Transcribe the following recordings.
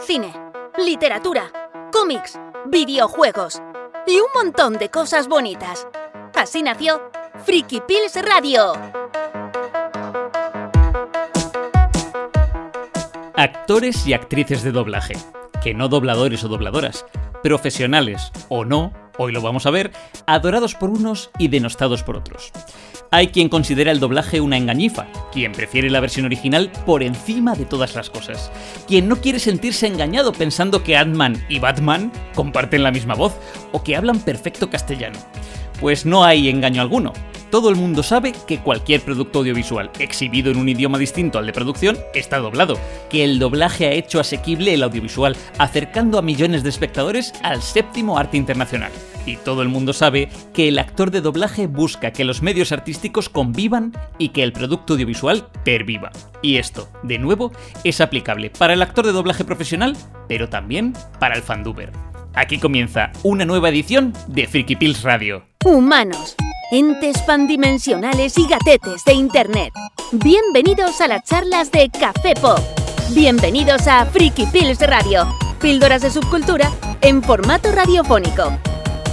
cine, literatura, cómics, videojuegos y un montón de cosas bonitas. Así nació Friki Pills Radio. Actores y actrices de doblaje, que no dobladores o dobladoras, profesionales o no, hoy lo vamos a ver, adorados por unos y denostados por otros. Hay quien considera el doblaje una engañifa, quien prefiere la versión original por encima de todas las cosas, quien no quiere sentirse engañado pensando que Ant-Man y Batman comparten la misma voz o que hablan perfecto castellano. Pues no hay engaño alguno. Todo el mundo sabe que cualquier producto audiovisual exhibido en un idioma distinto al de producción está doblado, que el doblaje ha hecho asequible el audiovisual, acercando a millones de espectadores al séptimo arte internacional. Y todo el mundo sabe que el actor de doblaje busca que los medios artísticos convivan y que el producto audiovisual perviva. Y esto, de nuevo, es aplicable para el actor de doblaje profesional, pero también para el fanduber. Aquí comienza una nueva edición de Freaky Pills Radio. Humanos, entes pandimensionales y gatetes de Internet. Bienvenidos a las charlas de Café Pop. Bienvenidos a Freaky Pills Radio, píldoras de subcultura en formato radiofónico.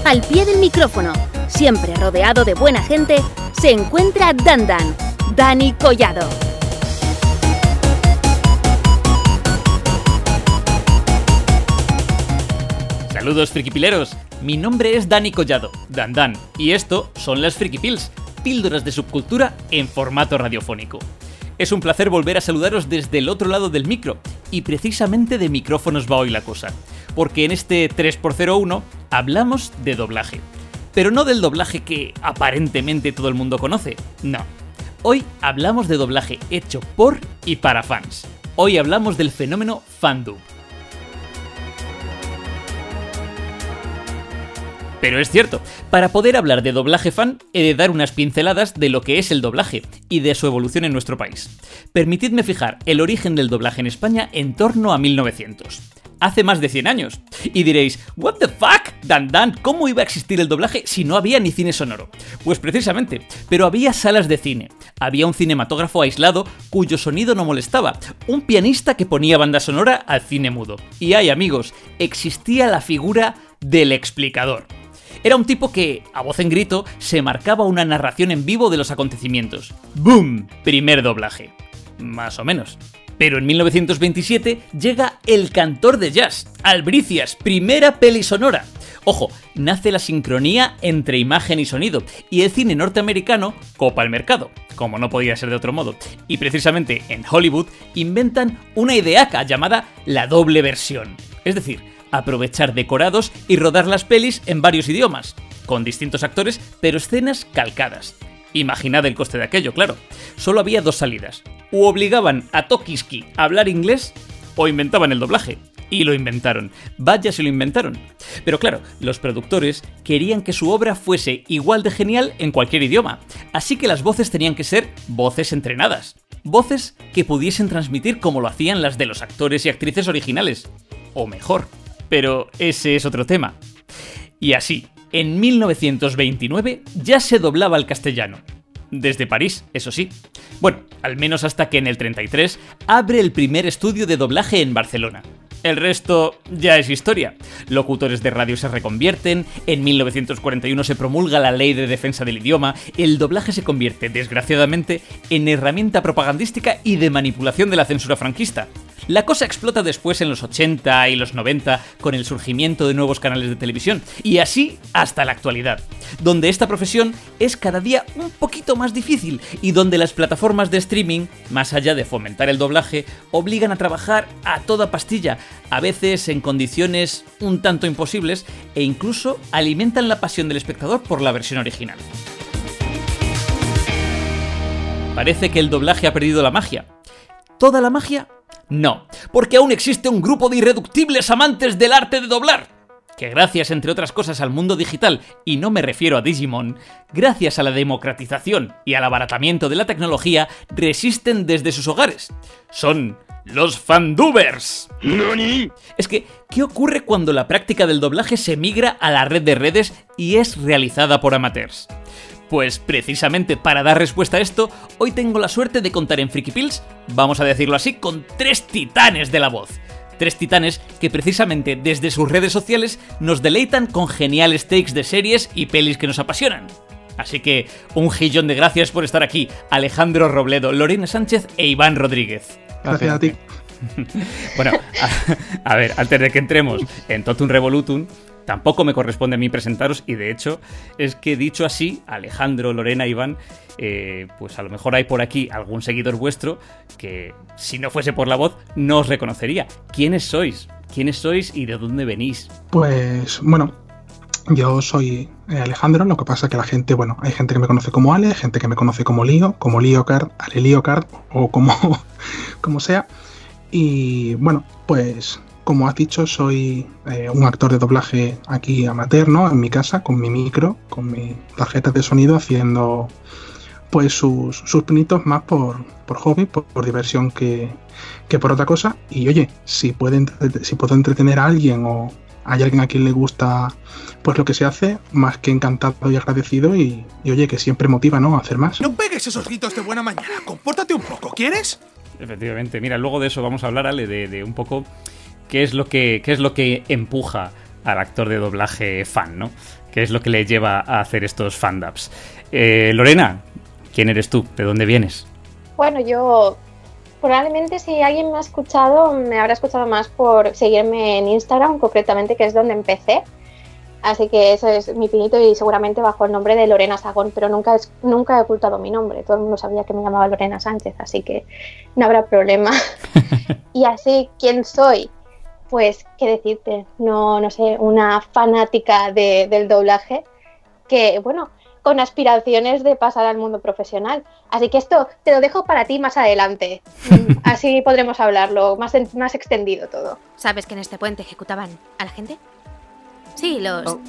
Al pie del micrófono, siempre rodeado de buena gente, se encuentra Dandan, Dani Collado. Saludos frikipileros, mi nombre es Dani Collado, Dan Dan, y esto son las Friki Pills, píldoras de subcultura en formato radiofónico. Es un placer volver a saludaros desde el otro lado del micro, y precisamente de micrófonos va hoy la cosa, porque en este 3x01 hablamos de doblaje. Pero no del doblaje que aparentemente todo el mundo conoce, no. Hoy hablamos de doblaje hecho por y para fans. Hoy hablamos del fenómeno fandub. Pero es cierto, para poder hablar de doblaje fan, he de dar unas pinceladas de lo que es el doblaje y de su evolución en nuestro país. Permitidme fijar el origen del doblaje en España en torno a 1900. Hace más de 100 años. Y diréis, ¿What the fuck? Dan Dan, ¿cómo iba a existir el doblaje si no había ni cine sonoro? Pues precisamente, pero había salas de cine. Había un cinematógrafo aislado cuyo sonido no molestaba, un pianista que ponía banda sonora al cine mudo. Y hay amigos, existía la figura del explicador. Era un tipo que, a voz en grito, se marcaba una narración en vivo de los acontecimientos. ¡Boom! Primer doblaje. Más o menos. Pero en 1927 llega El cantor de jazz, Albricias, primera peli sonora. Ojo, nace la sincronía entre imagen y sonido, y el cine norteamericano copa el mercado, como no podía ser de otro modo. Y precisamente en Hollywood inventan una ideaca llamada la doble versión. Es decir, aprovechar decorados y rodar las pelis en varios idiomas, con distintos actores, pero escenas calcadas. Imaginad el coste de aquello, claro. Solo había dos salidas. O obligaban a Tokiski a hablar inglés, o inventaban el doblaje. Y lo inventaron. Vaya si lo inventaron. Pero claro, los productores querían que su obra fuese igual de genial en cualquier idioma. Así que las voces tenían que ser voces entrenadas. Voces que pudiesen transmitir como lo hacían las de los actores y actrices originales. O mejor. Pero ese es otro tema. Y así, en 1929 ya se doblaba al castellano. Desde París, eso sí. Bueno, al menos hasta que en el 33 abre el primer estudio de doblaje en Barcelona. El resto ya es historia. Locutores de radio se reconvierten, en 1941 se promulga la ley de defensa del idioma, el doblaje se convierte, desgraciadamente, en herramienta propagandística y de manipulación de la censura franquista. La cosa explota después en los 80 y los 90 con el surgimiento de nuevos canales de televisión, y así hasta la actualidad, donde esta profesión es cada día un poquito más difícil y donde las plataformas de streaming, más allá de fomentar el doblaje, obligan a trabajar a toda pastilla, a veces en condiciones un tanto imposibles, e incluso alimentan la pasión del espectador por la versión original. Parece que el doblaje ha perdido la magia. ¿Toda la magia? No, porque aún existe un grupo de irreductibles amantes del arte de doblar, que gracias, entre otras cosas, al mundo digital, y no me refiero a Digimon, gracias a la democratización y al abaratamiento de la tecnología, resisten desde sus hogares. Son los fandubers. Es que, ¿qué ocurre cuando la práctica del doblaje se migra a la red de redes y es realizada por amateurs? Pues precisamente para dar respuesta a esto, hoy tengo la suerte de contar en Freaky Pills, vamos a decirlo así, con tres titanes de la voz. Tres titanes que precisamente desde sus redes sociales nos deleitan con geniales takes de series y pelis que nos apasionan. Así que un gillón de gracias por estar aquí, Alejandro Robledo, Lorena Sánchez e Iván Rodríguez. Gracias a ti. bueno, a, ver, antes de que entremos en Totum Revolutum, tampoco me corresponde a mí presentaros y de hecho es que dicho así, Alejandro, Lorena, Iván, eh, pues a lo mejor hay por aquí algún seguidor vuestro que si no fuese por la voz no os reconocería. ¿Quiénes sois? ¿Quiénes sois y de dónde venís? Pues bueno, yo soy eh, Alejandro, lo que pasa es que la gente, bueno, hay gente que me conoce como Ale, gente que me conoce como Lío, como Líocard, Ale Líocard o como, como sea. Y bueno, pues como has dicho, soy eh, un actor de doblaje aquí amateur, ¿no? En mi casa, con mi micro, con mi tarjeta de sonido, haciendo pues sus, sus pinitos más por, por hobby, por, diversión que, que, por otra cosa. Y oye, si, si puedo entretener a alguien o hay alguien a quien le gusta pues lo que se hace, más que encantado y agradecido y, y oye, que siempre motiva, ¿no? A hacer más. No pegues esos gritos de buena mañana, compórtate un poco, ¿quieres? Efectivamente, mira, luego de eso vamos a hablar, Ale, de, un poco qué es lo que qué es lo que empuja al actor de doblaje fan, ¿no? ¿Qué es lo que le lleva a hacer estos fandubs? Eh, Lorena, ¿quién eres tú? ¿De dónde vienes? Bueno, yo probablemente si alguien me ha escuchado, me habrá escuchado más por seguirme en Instagram, concretamente, que es donde empecé. Así que ese es mi pinito y seguramente bajo el nombre de Lorena Sagón, pero nunca, nunca he ocultado mi nombre. Todo el mundo sabía que me llamaba Lorena Sánchez, así que no habrá problema. y así, ¿quién soy? Pues, ¿qué decirte? No, no sé, una fanática del doblaje que, bueno, con aspiraciones de pasar al mundo profesional. Así que esto te lo dejo para ti más adelante. Así podremos hablarlo, más, más extendido todo. ¿Sabes que en este puente ejecutaban a la gente? Sí, los oh.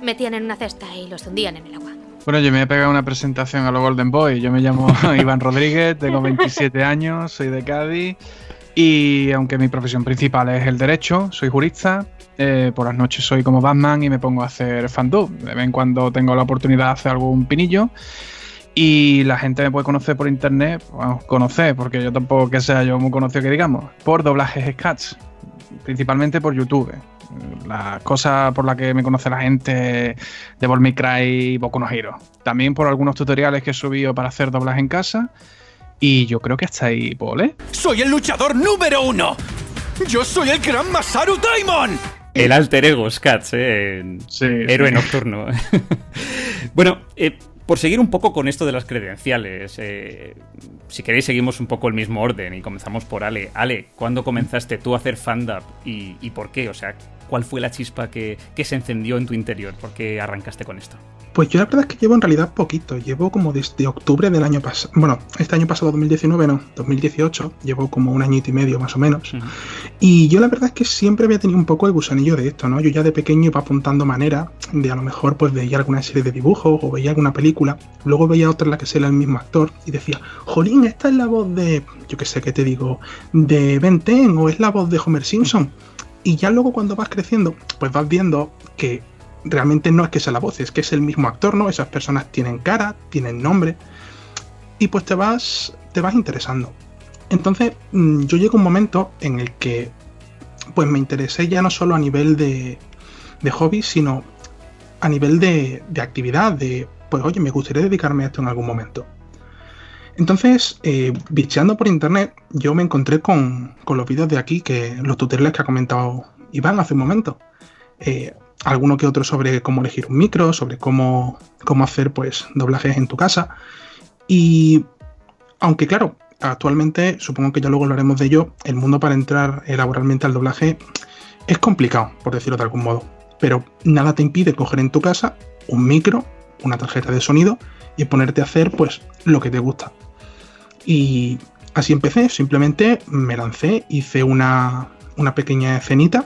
metían en una cesta y los hundían en el agua. Bueno, yo me he pegado una presentación a los Golden Boy. Yo me llamo Iván Rodríguez, tengo 27 años, soy de Cádiz y aunque mi profesión principal es el derecho, soy jurista, eh, por las noches soy como Batman y me pongo a hacer fandub. De vez en cuando tengo la oportunidad de hacer algún pinillo. Y la gente me puede conocer por internet, bueno, conocer, porque yo tampoco que sea yo muy conocido que digamos, por doblajes sketch, principalmente por YouTube. Las cosas por las que me conoce la gente de Ball y Boku no Hero. También por algunos tutoriales que he subido para hacer doblaje en casa. Y yo creo que hasta ahí, ¿vale? ¡Soy el luchador número uno! ¡Yo soy el gran Masaru Daimon! El alter ego Scats, ¿eh? Sí, Héroe nocturno. bueno, eh, por seguir un poco con esto de las credenciales, eh, si queréis seguimos un poco el mismo orden y comenzamos por Ale. Ale, ¿cuándo comenzaste tú a hacer fandub y, y por qué? O sea, ¿cuál fue la chispa que, que se encendió en tu interior? ¿Por qué arrancaste con esto? Pues yo la verdad es que llevo en realidad poquito, llevo como desde octubre del año pasado, bueno, este año pasado 2019, no, 2018, llevo como un añito y medio más o menos. Y yo la verdad es que siempre había tenido un poco el gusanillo de esto, ¿no? Yo ya de pequeño iba apuntando manera de a lo mejor pues veía alguna serie de dibujos o veía alguna película, luego veía otra en la que era el mismo actor y decía, jolín, esta es la voz de, yo qué sé qué te digo, de Ben Ten o es la voz de Homer Simpson. Y ya luego cuando vas creciendo, pues vas viendo que realmente no es que sea la voz, es que es el mismo actor, ¿no? Esas personas tienen cara, tienen nombre, y pues te vas, te vas interesando. Entonces, mm, yo llego a un momento en el que, pues me interesé ya no solo a nivel de, de hobby, sino a nivel de, de, actividad, de, pues oye, me gustaría dedicarme a esto en algún momento. Entonces, eh, bicheando por internet, yo me encontré con, con, los vídeos de aquí, que los tutoriales que ha comentado Iván hace un momento. Eh, alguno que otro sobre cómo elegir un micro, sobre cómo, cómo hacer pues doblajes en tu casa. Y aunque claro, actualmente, supongo que ya luego hablaremos de ello, el mundo para entrar laboralmente al doblaje es complicado, por decirlo de algún modo. Pero nada te impide coger en tu casa un micro, una tarjeta de sonido y ponerte a hacer pues lo que te gusta. Y así empecé, simplemente me lancé, hice una, una pequeña escenita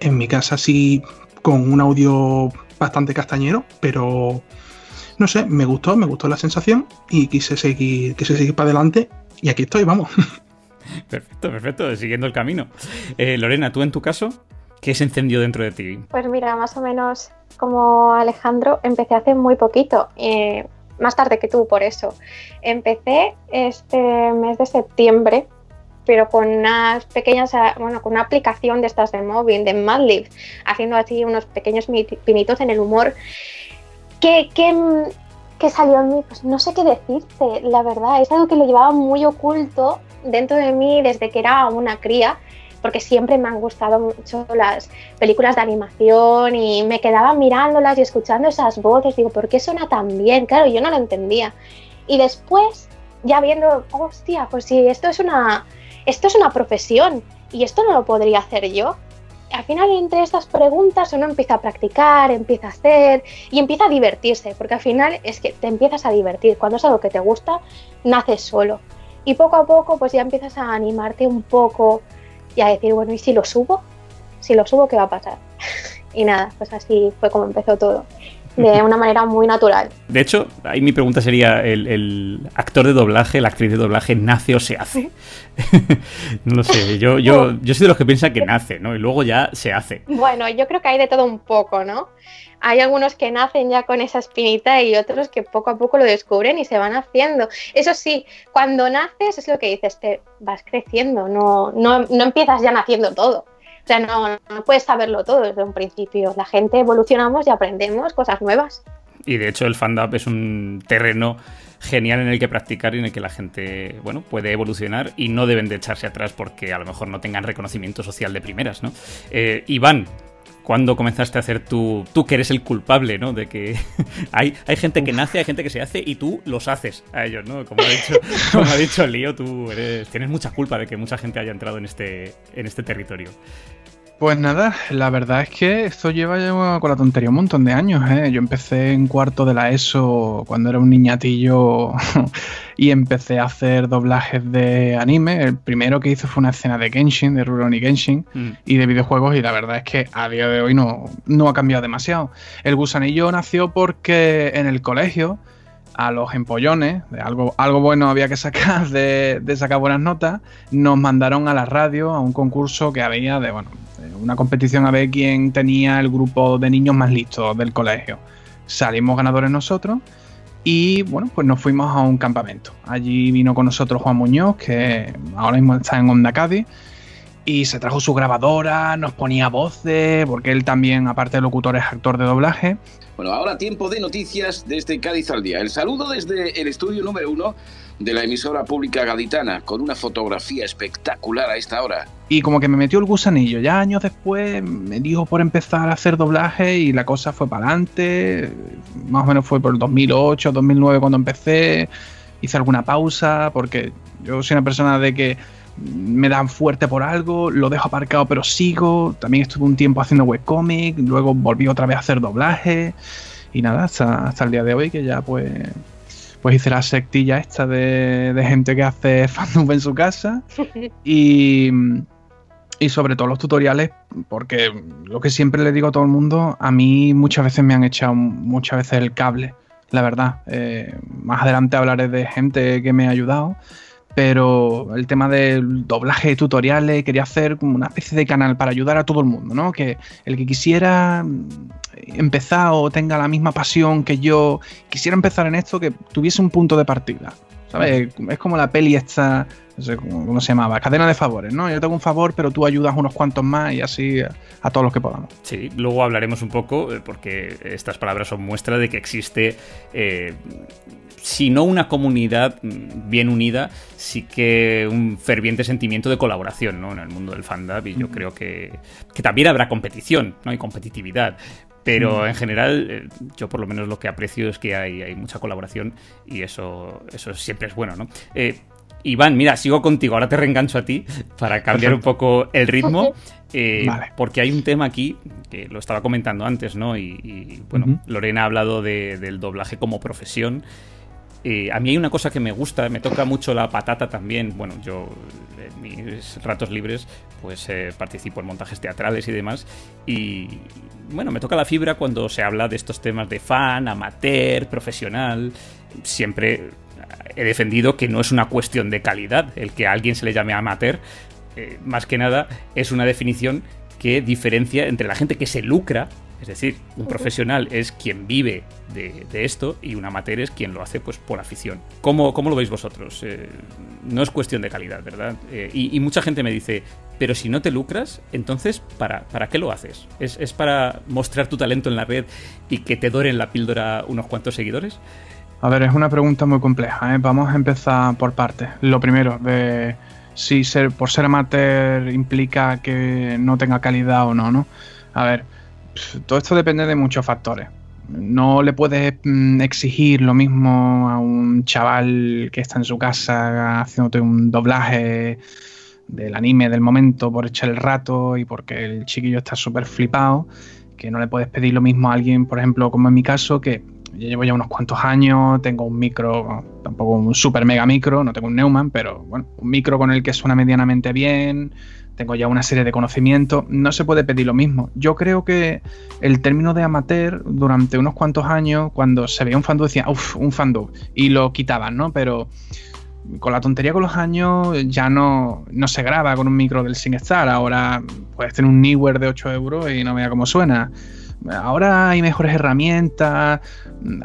en mi casa sí con un audio bastante castañero, pero no sé, me gustó, me gustó la sensación y quise seguir, quise seguir para adelante y aquí estoy, vamos. Perfecto, perfecto, siguiendo el camino. Eh, Lorena, tú en tu caso, ¿qué se encendió dentro de ti? Pues mira, más o menos como Alejandro, empecé hace muy poquito, eh, más tarde que tú, por eso. Empecé este mes de septiembre pero con unas pequeñas, bueno, con una aplicación de estas de móvil, de Madlib, haciendo así unos pequeños pinitos en el humor. ¿Qué, qué, salió en mí? Pues no sé qué decirte, la verdad. Es algo que lo llevaba muy oculto dentro de mí desde que era una cría porque siempre me han gustado mucho las películas de animación y me quedaba mirándolas y escuchando esas voces, digo, ¿por qué suena tan bien? Claro, yo no lo entendía. Y después, ya viendo, hostia, pues si esto es una, esto es una profesión y esto no lo podría hacer yo. Al final, entre estas preguntas, uno empieza a practicar, empieza a hacer y empieza a divertirse, porque al final es que te empiezas a divertir. Cuando es algo que te gusta, naces solo. Y poco a poco, pues ya empiezas a animarte un poco, y a decir, bueno, ¿y si lo subo? Si lo subo, ¿qué va a pasar? y nada, pues así fue como empezó todo. De una manera muy natural. De hecho, ahí mi pregunta sería: ¿el, actor de doblaje, la actriz de doblaje, nace o se hace? no lo sé. Yo, yo, yo soy de los que piensan que nace, ¿no? Y luego ya se hace. Bueno, yo creo que hay de todo un poco, ¿no? hay algunos que nacen ya con esa espinita y otros que poco a poco lo descubren y se van haciendo. Eso sí, cuando naces es lo que dices, te vas creciendo, no, no, no empiezas ya naciendo todo. O sea, no, no puedes saberlo todo desde un principio. La gente evolucionamos y aprendemos cosas nuevas. Y de hecho el fandom es un terreno genial en el que practicar y en el que la gente, bueno, puede evolucionar y no deben de echarse atrás porque a lo mejor no tengan reconocimiento social de primeras, ¿no? Eh, Iván, cuando comenzaste a hacer tú, tú que eres el culpable, ¿no? De que hay, hay gente que nace, hay gente que se hace y tú los haces a ellos, ¿no? Como ha dicho, como ha dicho Lío, tú eres, tienes mucha culpa de que mucha gente haya entrado en este, en este territorio. Pues nada, la verdad es que esto lleva, con la tontería un montón de años. ¿eh? Yo empecé en cuarto de la ESO cuando era un niñatillo y empecé a hacer doblajes de anime. El primero que hice fue una escena de Genshin, de Rurouni Genshin, mm. y de videojuegos y la verdad es que a día de hoy no, no ha cambiado demasiado. El gusanillo nació porque en el colegio a los empollones, de algo, algo bueno había que sacar, de, de, sacar buenas notas, nos mandaron a la radio a un concurso que había de, bueno, una competición a ver quién tenía el grupo de niños más listos del colegio. Salimos ganadores nosotros y bueno, pues nos fuimos a un campamento. Allí vino con nosotros Juan Muñoz, que ahora mismo está en Onda Cádiz, y se trajo su grabadora, nos ponía voces, porque él también, aparte de locutor, es actor de doblaje. Bueno, ahora tiempo de noticias desde Cádiz al día. El saludo desde el estudio número uno de la emisora pública gaditana, con una fotografía espectacular a esta hora. Y como que me metió el gusanillo, ya años después me dijo por empezar a hacer doblaje y la cosa fue para adelante, más o menos fue por el 2008, 2009 cuando empecé, hice alguna pausa, porque yo soy una persona de que me dan fuerte por algo, lo dejo aparcado pero sigo, también estuve un tiempo haciendo webcomic, luego volví otra vez a hacer doblaje. Y nada, hasta, hasta el día de hoy que ya pues pues hice la sectilla esta de, gente que hace fandom en su casa y, y sobre todo los tutoriales, porque lo que siempre le digo a todo el mundo, a mí muchas veces me han echado muchas veces el cable, la verdad. Eh, más adelante hablaré de gente que me ha ayudado pero el tema del doblaje de tutoriales, quería hacer como una especie de canal para ayudar a todo el mundo, ¿no? Que el que quisiera empezar o tenga la misma pasión que yo, quisiera empezar en esto, que tuviese un punto de partida. ¿Sabes? Es como la peli esta, no sé cómo se llamaba, cadena de favores, ¿no? Yo tengo un favor, pero tú ayudas unos cuantos más y así a, todos los que podamos. Sí, luego hablaremos un poco, eh, porque estas palabras son muestra de que existe eh, si no una comunidad mm, bien unida, sí que un ferviente sentimiento de colaboración ¿no? en el mundo del fandom y yo creo que, también habrá competición ¿no? y competitividad. Pero en general, eh, yo por lo menos lo que aprecio es que hay, hay mucha colaboración y eso, eso siempre es bueno, ¿no? Eh, Iván, mira, sigo contigo, ahora te reengancho a ti para cambiar un poco el ritmo. Eh, porque hay un tema aquí que lo estaba comentando antes, ¿no? Y, bueno, Lorena ha hablado del doblaje como profesión a mí hay una cosa que me gusta, me toca mucho la patata también. Bueno, yo en mis ratos libres pues eh, participo en montajes teatrales y demás. Y bueno, me toca la fibra cuando se habla de estos temas de fan, amateur, profesional. Siempre he defendido que no es una cuestión de calidad el que a alguien se le llame amateur. Eh, más que nada es una definición que diferencia entre la gente que se lucra Es decir, un profesional es quien vive de, esto y un amateur es quien lo hace pues por afición. ¿Cómo, cómo lo veis vosotros? Eh, no es cuestión de calidad, ¿verdad? Eh, y, mucha gente me dice, pero si no te lucras, entonces, ¿para, para qué lo haces? ¿Es, ¿Es, para mostrar tu talento en la red y que te doren la píldora unos cuantos seguidores? A ver, es una pregunta muy compleja. ¿eh? Vamos a empezar por partes. Lo primero, de si ser, por ser amateur implica que no tenga calidad o no, ¿no? A ver, todo esto depende de muchos factores. No le puedes mm, exigir lo mismo a un chaval que está en su casa haciéndote un doblaje del anime del momento por echar el rato y porque el chiquillo está súper flipado, que no le puedes pedir lo mismo a alguien, por ejemplo, como en mi caso, que yo llevo ya unos cuantos años, tengo un micro, tampoco un super mega micro, no tengo un Neumann, pero bueno, un micro con el que suena medianamente bien, tengo ya una serie de conocimientos, no se puede pedir lo mismo. Yo creo que el término de amateur durante unos cuantos años, cuando se veía un fandub, decía, uff, un fandub, y lo quitaban, ¿no? Pero con la tontería con los años ya no, no se graba con un micro del SingStar, ahora puedes tener un Newer de 8 euros y no vea cómo suena. Ahora hay mejores herramientas,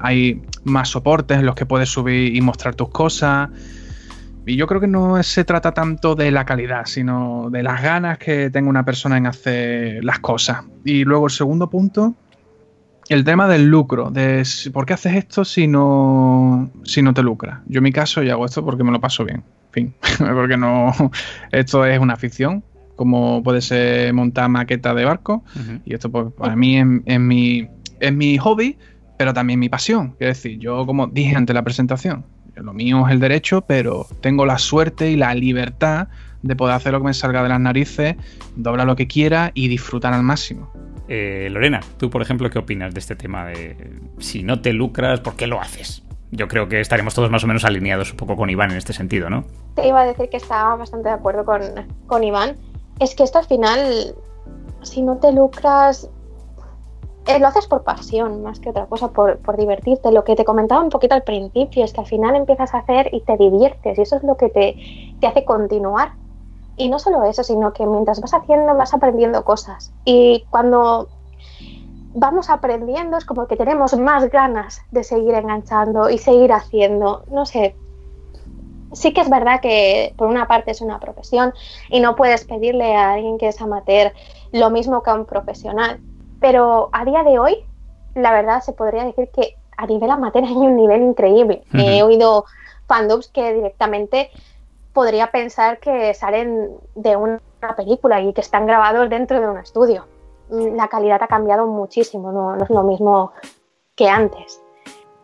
hay más soportes en los que puedes subir y mostrar tus cosas. Y yo creo que no se trata tanto de la calidad, sino de las ganas que tenga una persona en hacer las cosas. Y luego el segundo punto, el tema del lucro, de por qué haces esto si no, si no te lucras. Yo en mi caso yo hago esto porque me lo paso bien. En fin, porque no, esto es una afición, como puede ser montar maqueta de barco. Y esto pues, para mí es, mi, es mi hobby, pero también mi pasión. Es decir, yo como dije ante la presentación, lo mío es el derecho, pero tengo la suerte y la libertad de poder hacer lo que me salga de las narices, doblar lo que quiera y disfrutar al máximo. Eh, Lorena, tú por ejemplo, ¿qué opinas de este tema de si no te lucras, ¿por qué lo haces? Yo creo que estaremos todos más o menos alineados un poco con Iván en este sentido, ¿no? Te iba a decir que estaba bastante de acuerdo con, con Iván. Es que esto al final, si no te lucras, eh, lo haces por pasión más que otra cosa, por, divertirte. Lo que te comentaba un poquito al principio es que al final empiezas a hacer y te diviertes y eso es lo que te, te hace continuar. Y no solo eso, sino que mientras vas haciendo vas aprendiendo cosas. Y cuando vamos aprendiendo es como que tenemos más ganas de seguir enganchando y seguir haciendo. No sé, sí que es verdad que por una parte es una profesión y no puedes pedirle a alguien que es amateur lo mismo que a un profesional pero a día de hoy, la verdad se podría decir que a nivel amateur hay un nivel increíble. He oído fandoms que directamente podría pensar que salen de una película y que están grabados dentro de un estudio. La calidad ha cambiado muchísimo, no, es lo mismo que antes.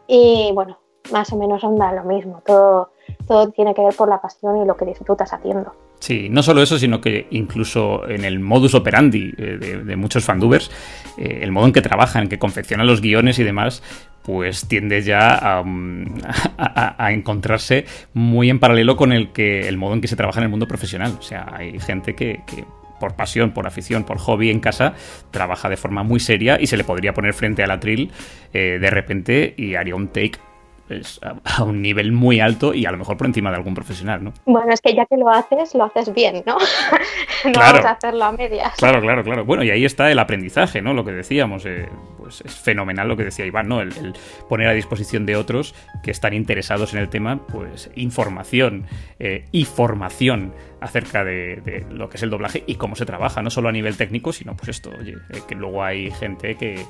Y bueno, más o menos onda lo mismo. Todo, todo tiene que ver por la pasión y lo que disfrutas haciendo. Sí, no solo eso, sino que incluso en el modus operandi eh, de, muchos fandubers, eh, el modo en que trabajan, que confeccionan los guiones y demás, pues tiende ya mm, a, encontrarse muy en paralelo con el que el modo en que se trabaja en el mundo profesional. O sea, hay gente que, por pasión, por afición, por hobby en casa, trabaja de forma muy seria y se le podría poner frente al atril eh, de repente y haría un take a, un nivel muy alto y a lo mejor por encima de algún profesional, ¿no? Bueno, es que ya que lo haces, lo haces bien, ¿no? no claro. vamos a hacerlo a medias. Claro, claro, claro. Bueno, y ahí está el aprendizaje, ¿no? Lo que decíamos, eh, pues es fenomenal lo que decía Iván, ¿no? El, poner a disposición de otros que están interesados en el tema, pues información eh, y formación acerca de, lo que es el doblaje y cómo se trabaja, no solo a nivel técnico, sino pues esto, oye, eh, que luego hay gente que,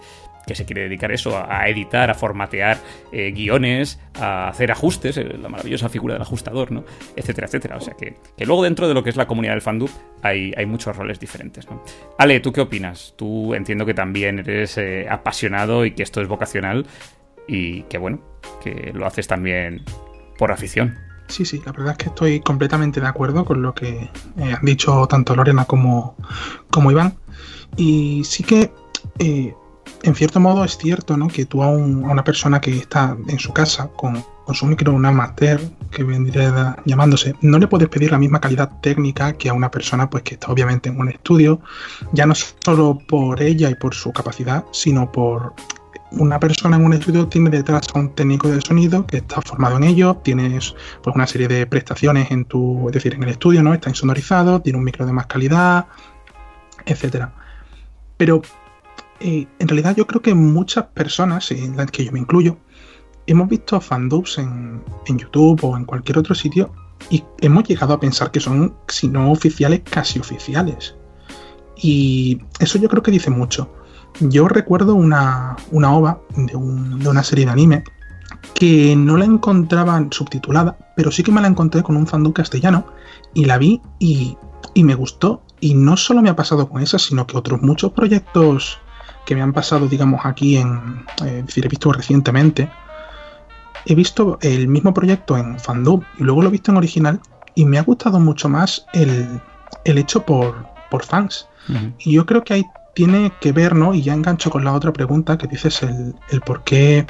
que se quiere dedicar eso, a, editar, a formatear eh, guiones, a hacer ajustes, eh, la maravillosa figura del ajustador, ¿no? Etcétera, etcétera. O sea que, luego dentro de lo que es la comunidad del fandub hay, hay muchos roles diferentes. Ale, ¿tú qué opinas? Tú entiendo que también eres eh, apasionado y que esto es vocacional y que bueno, que lo haces también por afición. Sí, sí, la verdad es que estoy completamente de acuerdo con lo que han dicho tanto Lorena como, como Iván. Y sí que en cierto modo es cierto, ¿no? Que tú a, una persona que está en su casa con, su micro, un amateur, que vendría llamándose, no le puedes pedir la misma calidad técnica que a una persona pues que está obviamente en un estudio, ya no solo por ella y por su capacidad, sino por una persona en un estudio tiene detrás a un técnico de sonido que está formado en ello, tienes pues una serie de prestaciones en tu, es decir, en el estudio, ¿no? Está insonorizado, tiene un micro de más calidad, etcétera. Pero eh, en realidad yo creo que muchas personas, en las que yo me incluyo, hemos visto fandubs en, YouTube o en cualquier otro sitio y hemos llegado a pensar que son, si no oficiales, casi oficiales. Y eso yo creo que dice mucho. Yo recuerdo una, una ova de, una serie de anime que no la encontraban subtitulada, pero sí que me la encontré con un fandom castellano y la vi y, y me gustó. Y no solo me ha pasado con esa, sino que otros muchos proyectos que me han pasado, digamos, aquí en, eh, decir, he visto recientemente, he visto el mismo proyecto en fandom y luego lo he visto en original y me ha gustado mucho más el, el hecho por, por fans. Y yo creo que ahí tiene que ver, ¿no? Y ya engancho con la otra pregunta que dices el, el por qué,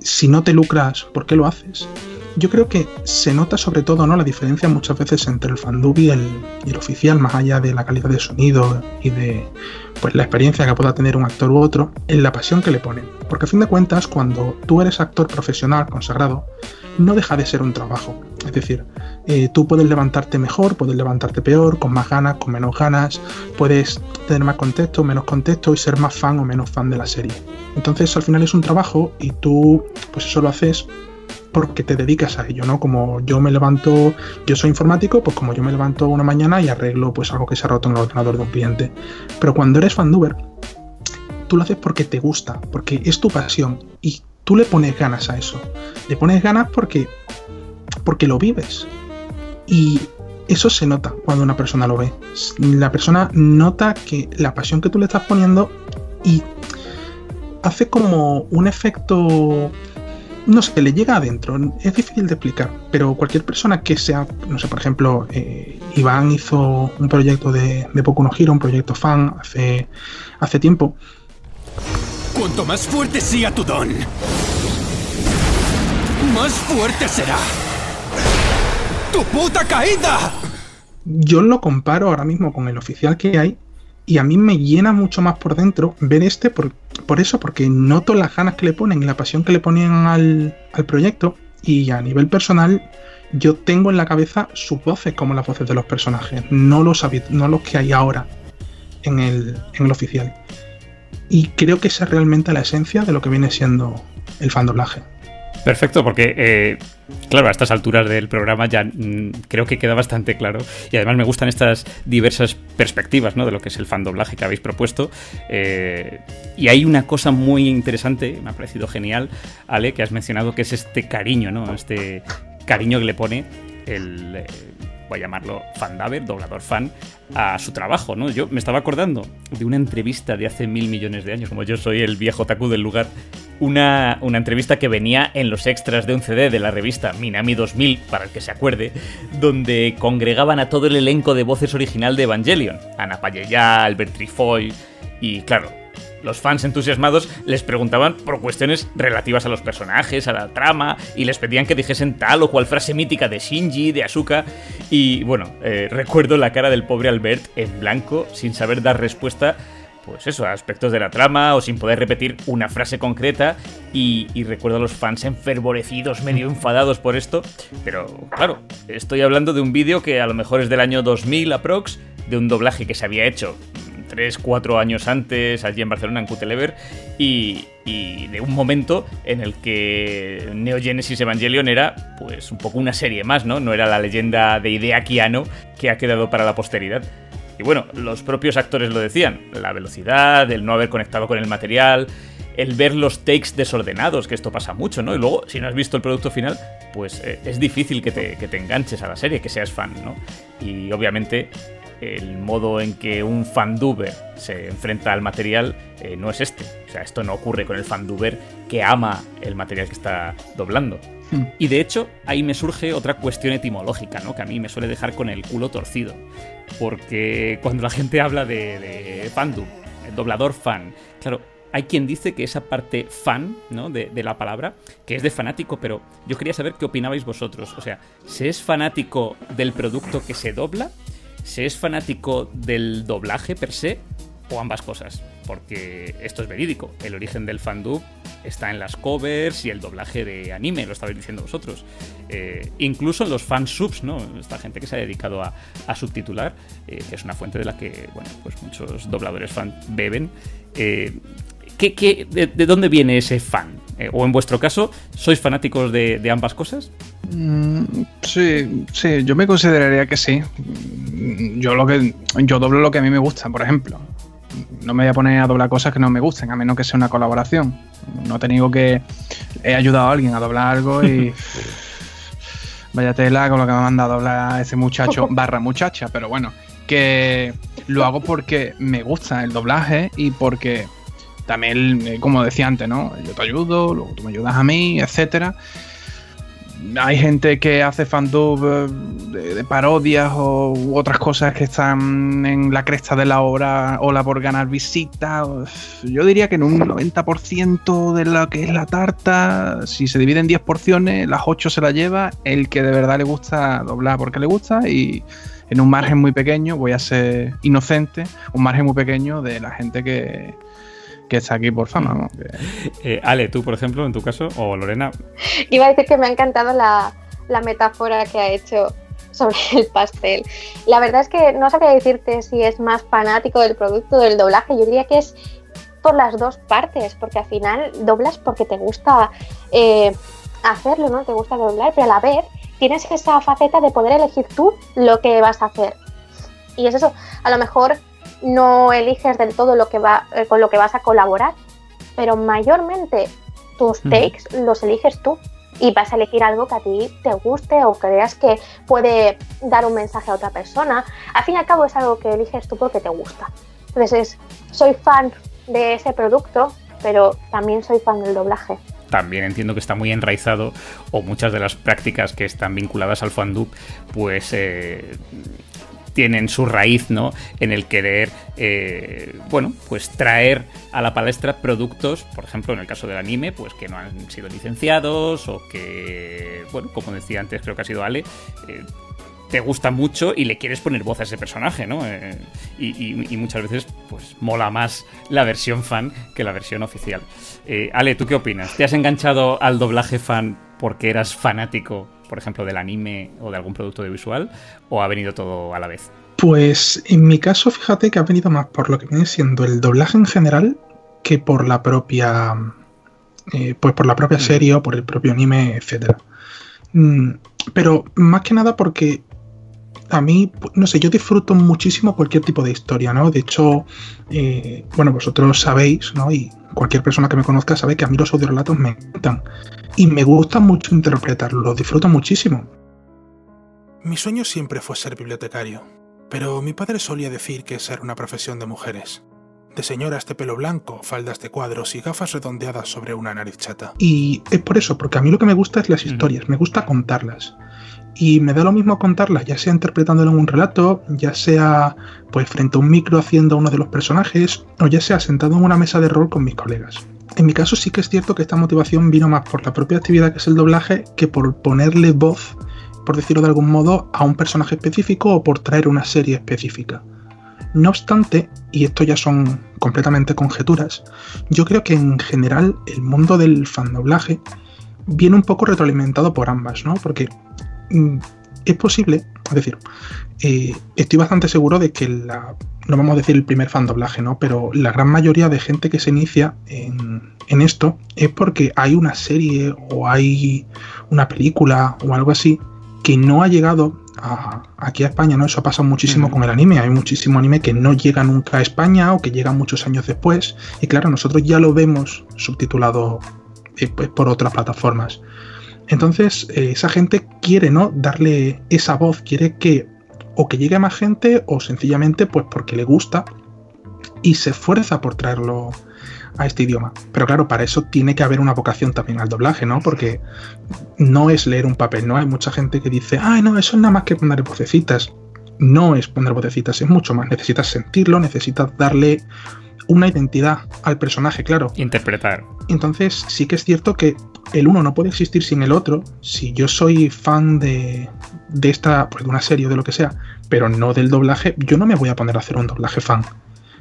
si no te lucras, ¿por qué lo haces? Yo creo que se nota sobre todo ¿no? la diferencia muchas veces entre el fandub y el, y el oficial, más allá de la calidad de sonido y de pues, la experiencia que pueda tener un actor u otro, en la pasión que le ponen. Porque a fin de cuentas, cuando tú eres actor profesional, consagrado, no deja de ser un trabajo. Es decir, eh, tú puedes levantarte mejor, puedes levantarte peor, con más ganas, con menos ganas, puedes tener más contexto, menos contexto y ser más fan o menos fan de la serie. Entonces al final es un trabajo y tú pues eso lo haces porque te dedicas a ello, ¿no? Como yo me levanto, yo soy informático, pues como yo me levanto una mañana y arreglo pues algo que se ha roto en el ordenador de un cliente. Pero cuando eres fanduber, tú lo haces porque te gusta, porque es tu pasión y tú le pones ganas a eso. Le pones ganas porque porque lo vives. Y eso se nota cuando una persona lo ve. La persona nota que la pasión que tú le estás poniendo y hace como un efecto no sé, le llega adentro. Es difícil de explicar, pero cualquier persona que sea, no sé, por ejemplo, eh, Iván hizo un proyecto de, de Poco No Giro, un proyecto fan hace, hace tiempo. Cuanto más fuerte sea tu don, más fuerte será tu puta caída. Yo lo comparo ahora mismo con el oficial que hay y a mí me llena mucho más por dentro ver este por, por eso, porque noto las ganas que le ponen y la pasión que le ponían al, al proyecto y a nivel personal yo tengo en la cabeza sus voces como las voces de los personajes, no los, no los que hay ahora en el, en el oficial. Y creo que esa es realmente la esencia de lo que viene siendo el fandoblaje. Perfecto, porque, eh, claro, a estas alturas del programa ya mm, creo que queda bastante claro. Y además me gustan estas diversas perspectivas ¿no? de lo que es el fandoblaje que habéis propuesto. Eh, y hay una cosa muy interesante, me ha parecido genial, Ale, que has mencionado, que es este cariño, ¿no? Este cariño que le pone el. Eh, a llamarlo fandaver, doblador fan, a su trabajo, ¿no? Yo me estaba acordando de una entrevista de hace mil millones de años, como yo soy el viejo taku del lugar, una, una entrevista que venía en los extras de un CD de la revista Minami 2000, para el que se acuerde, donde congregaban a todo el elenco de voces original de Evangelion, Ana Payeya, Albert Trifoy, y claro, los fans entusiasmados les preguntaban por cuestiones relativas a los personajes, a la trama, y les pedían que dijesen tal o cual frase mítica de Shinji, de Asuka. Y bueno, eh, recuerdo la cara del pobre Albert en blanco, sin saber dar respuesta pues eso, a aspectos de la trama o sin poder repetir una frase concreta y, recuerdo a los fans enfervorecidos, medio enfadados por esto, pero claro, estoy hablando de un vídeo que a lo mejor es del año 2000 aprox, de un doblaje que se había hecho 3, 4 años antes, allí en Barcelona, en Cutelever, y, y de un momento en el que Neo Genesis Evangelion era pues un poco una serie más, ¿no? No era la leyenda de Idea Kiano que ha quedado para la posteridad. Y bueno, los propios actores lo decían, la velocidad, el no haber conectado con el material, el ver los takes desordenados, que esto pasa mucho, ¿no? Y luego, si no has visto el producto final, pues eh, es difícil que te, que te enganches a la serie, que seas fan, ¿no? Y obviamente el modo en que un fanduber se enfrenta al material eh, no es este. O sea, esto no ocurre con el fanduber que ama el material que está doblando. Hmm. Y de hecho, ahí me surge otra cuestión etimológica, ¿no? Que a mí me suele dejar con el culo torcido. Porque cuando la gente habla de, de fandub, el doblador fan, claro, hay quien dice que esa parte fan, ¿no? De, de, la palabra, que es de fanático, pero yo quería saber qué opinabais vosotros. O sea, ¿se es fanático del producto que se dobla? ¿Se es fanático del doblaje per se o ambas cosas? porque esto es verídico. El origen del fandub está en las covers y el doblaje de anime, lo estabais diciendo vosotros. Eh, incluso en los fansubs, ¿no? Esta gente que se ha dedicado a, subtitular, eh, es una fuente de la que, bueno, pues muchos dobladores fan beben. Eh, ¿qué, de, dónde viene ese fan? o en vuestro caso, ¿sois fanáticos de, ambas cosas? Mm, sí, sí, yo me consideraría que sí. Yo lo que yo doblo lo que a mí me gusta, por ejemplo no me voy a poner a doblar cosas que no me gusten, a menos que sea una colaboración. No te digo que he ayudado a alguien a doblar algo y. vaya tela con lo que me ha mandado a doblar ese muchacho barra muchacha, pero bueno, que lo hago porque me gusta el doblaje y porque también, eh, como decía antes, ¿no? Yo te ayudo, luego tú me ayudas a mí, etcétera hay gente que hace fandub eh, de, parodias o otras cosas que están en la cresta de la obra la por ganar visita. Yo diría que en un 90% de lo que es la tarta, si se divide en 10 porciones, las 8 se la lleva el que de verdad le gusta doblar porque le gusta y en un margen muy pequeño, voy a ser inocente, un margen muy pequeño de la gente que, que está aquí por fama. ¿no? Eh, Ale, tú, por ejemplo, en tu caso, o Lorena. Iba a decir que me ha encantado la, metáfora que ha hecho sobre el pastel. La verdad es que no sabría decirte si es más fanático del producto del doblaje. Yo diría que es por las dos partes, porque al final doblas porque te gusta eh, hacerlo, ¿no? Te gusta doblar, pero a la vez tienes esa faceta de poder elegir tú lo que vas a hacer. Y es eso, a lo mejor no eliges del todo lo que va, eh, con lo que vas a colaborar, pero mayormente tus takes los eliges tú y vas a elegir algo que a ti te guste o creas que puede dar un mensaje a otra persona. Al fin y al cabo es algo que eliges tú porque te gusta. Entonces, soy fan de ese producto, pero también soy fan del doblaje también entiendo que está muy enraizado o muchas de las prácticas que están vinculadas al fandub pues eh, tienen su raíz, ¿no? En el querer, eh, bueno, pues traer a la palestra productos, por ejemplo, en el caso del anime, pues que no han sido licenciados o que, bueno, como decía antes, creo que ha sido Ale, eh, te gusta mucho y le quieres poner voz a ese personaje, ¿no? Eh, y, muchas veces, pues, mola más la versión fan que la versión oficial. Ale, ¿tú qué opinas? ¿Te has enganchado al doblaje fan porque eras fanático por ejemplo, del anime o de algún producto audiovisual, o ha venido todo a la vez? Pues en mi caso, fíjate que ha venido más por lo que viene siendo el doblaje en general que por la propia. Eh, pues por la propia mm. serie o por el propio anime, etcétera. Mm, pero más que nada porque a mí, no sé, yo disfruto muchísimo cualquier tipo de historia, ¿no? De hecho, eh, bueno, vosotros sabéis, ¿no? Y cualquier persona que me conozca sabe que a mí los audiorelatos me encantan. Y me gusta mucho interpretarlos, los disfruto muchísimo. Mi sueño siempre fue ser bibliotecario, pero mi padre solía decir que esa era una profesión de mujeres. De señoras de pelo blanco, faldas de cuadros y gafas redondeadas sobre una nariz chata. Y es por eso, porque a mí lo que me gusta es las historias, me gusta contarlas y me da lo mismo contarlas, ya sea interpretándolo en un relato, ya sea pues frente a un micro haciendo uno de los personajes, o ya sea sentado en una mesa de rol con mis colegas. En mi caso sí que es cierto que esta motivación vino más por la propia actividad que es el doblaje que por ponerle voz, por decirlo de algún modo, a un personaje específico o por traer una serie específica. No obstante, y esto ya son completamente conjeturas, yo creo que en general el mundo del fandoblaje viene un poco retroalimentado por ambas, ¿no? Porque es posible, es decir, eh, estoy bastante seguro de que la, no vamos a decir el primer fan doblaje, ¿no? Pero la gran mayoría de gente que se inicia en, esto es porque hay una serie o hay una película o algo así que no ha llegado aquí a España, ¿no? Eso ha pasado muchísimo con el anime. Hay muchísimo anime que no llega nunca a España o que llega muchos años después. Y claro, nosotros ya lo vemos subtitulado eh, pues, por otras plataformas. Entonces, eh, esa gente quiere, ¿no? Darle esa voz, quiere que o que llegue a más gente o sencillamente pues porque le gusta y se esfuerza por traerlo a este idioma. Pero claro, para eso tiene que haber una vocación también al doblaje, ¿no? Porque no es leer un papel, ¿no? Hay mucha gente que dice, ay, no, eso es nada más que poner vocecitas. No es poner vocecitas, es mucho más. Necesitas sentirlo, necesitas darle una identidad al personaje, claro. Interpretar. Entonces sí que es cierto que el uno no puede existir sin el otro. Si yo soy fan de, esta, pues de una serie o de lo que sea, pero no del doblaje, yo no me voy a poner a hacer un doblaje fan.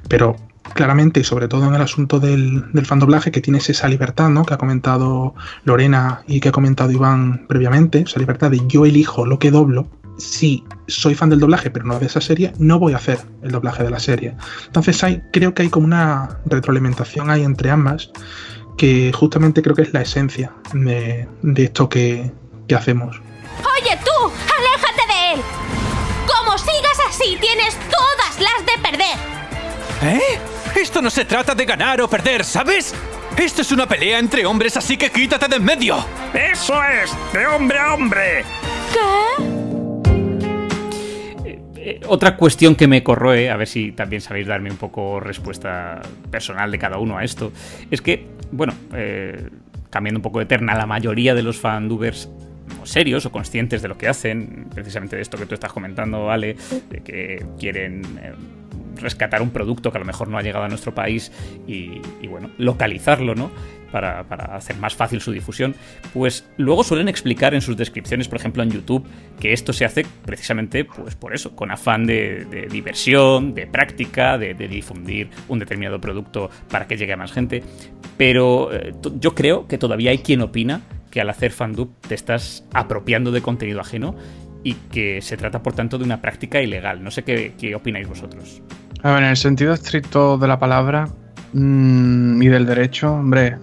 Pero claramente, y sobre todo en el asunto del, del fandoblaje, que tienes esa libertad, ¿no? Que ha comentado Lorena y que ha comentado Iván previamente, esa libertad de yo elijo lo que doblo. Si soy fan del doblaje, pero no de esa serie, no voy a hacer el doblaje de la serie. Entonces hay, creo que hay como una retroalimentación ahí entre ambas, que justamente creo que es la esencia de, de esto que, que hacemos. Oye tú, aléjate de él. Como sigas así, tienes todas las de perder. ¿Eh? Esto no se trata de ganar o perder, ¿sabes? Esto es una pelea entre hombres, así que quítate de en medio. Eso es, de hombre a hombre. Eh, otra cuestión que me corroe, a ver si también sabéis darme un poco respuesta personal de cada uno a esto, es que, bueno, eh, cambiando un poco de terna, la mayoría de los fandubers serios o conscientes de lo que hacen, precisamente de esto que tú estás comentando, Vale, de que quieren eh, rescatar un producto que a lo mejor no ha llegado a nuestro país y bueno, localizarlo, ¿no? Para, hacer más fácil su difusión, pues luego suelen explicar en sus descripciones, por ejemplo en YouTube, que esto se hace precisamente pues por eso, con afán de, diversión, de práctica, de, difundir un determinado producto para que llegue a más gente. Pero eh, yo creo que todavía hay quien opina que al hacer fandub te estás apropiando de contenido ajeno y que se trata por tanto de una práctica ilegal. No sé qué, opináis vosotros. A ver, en el sentido estricto de la palabra mmm, y del derecho, hombre,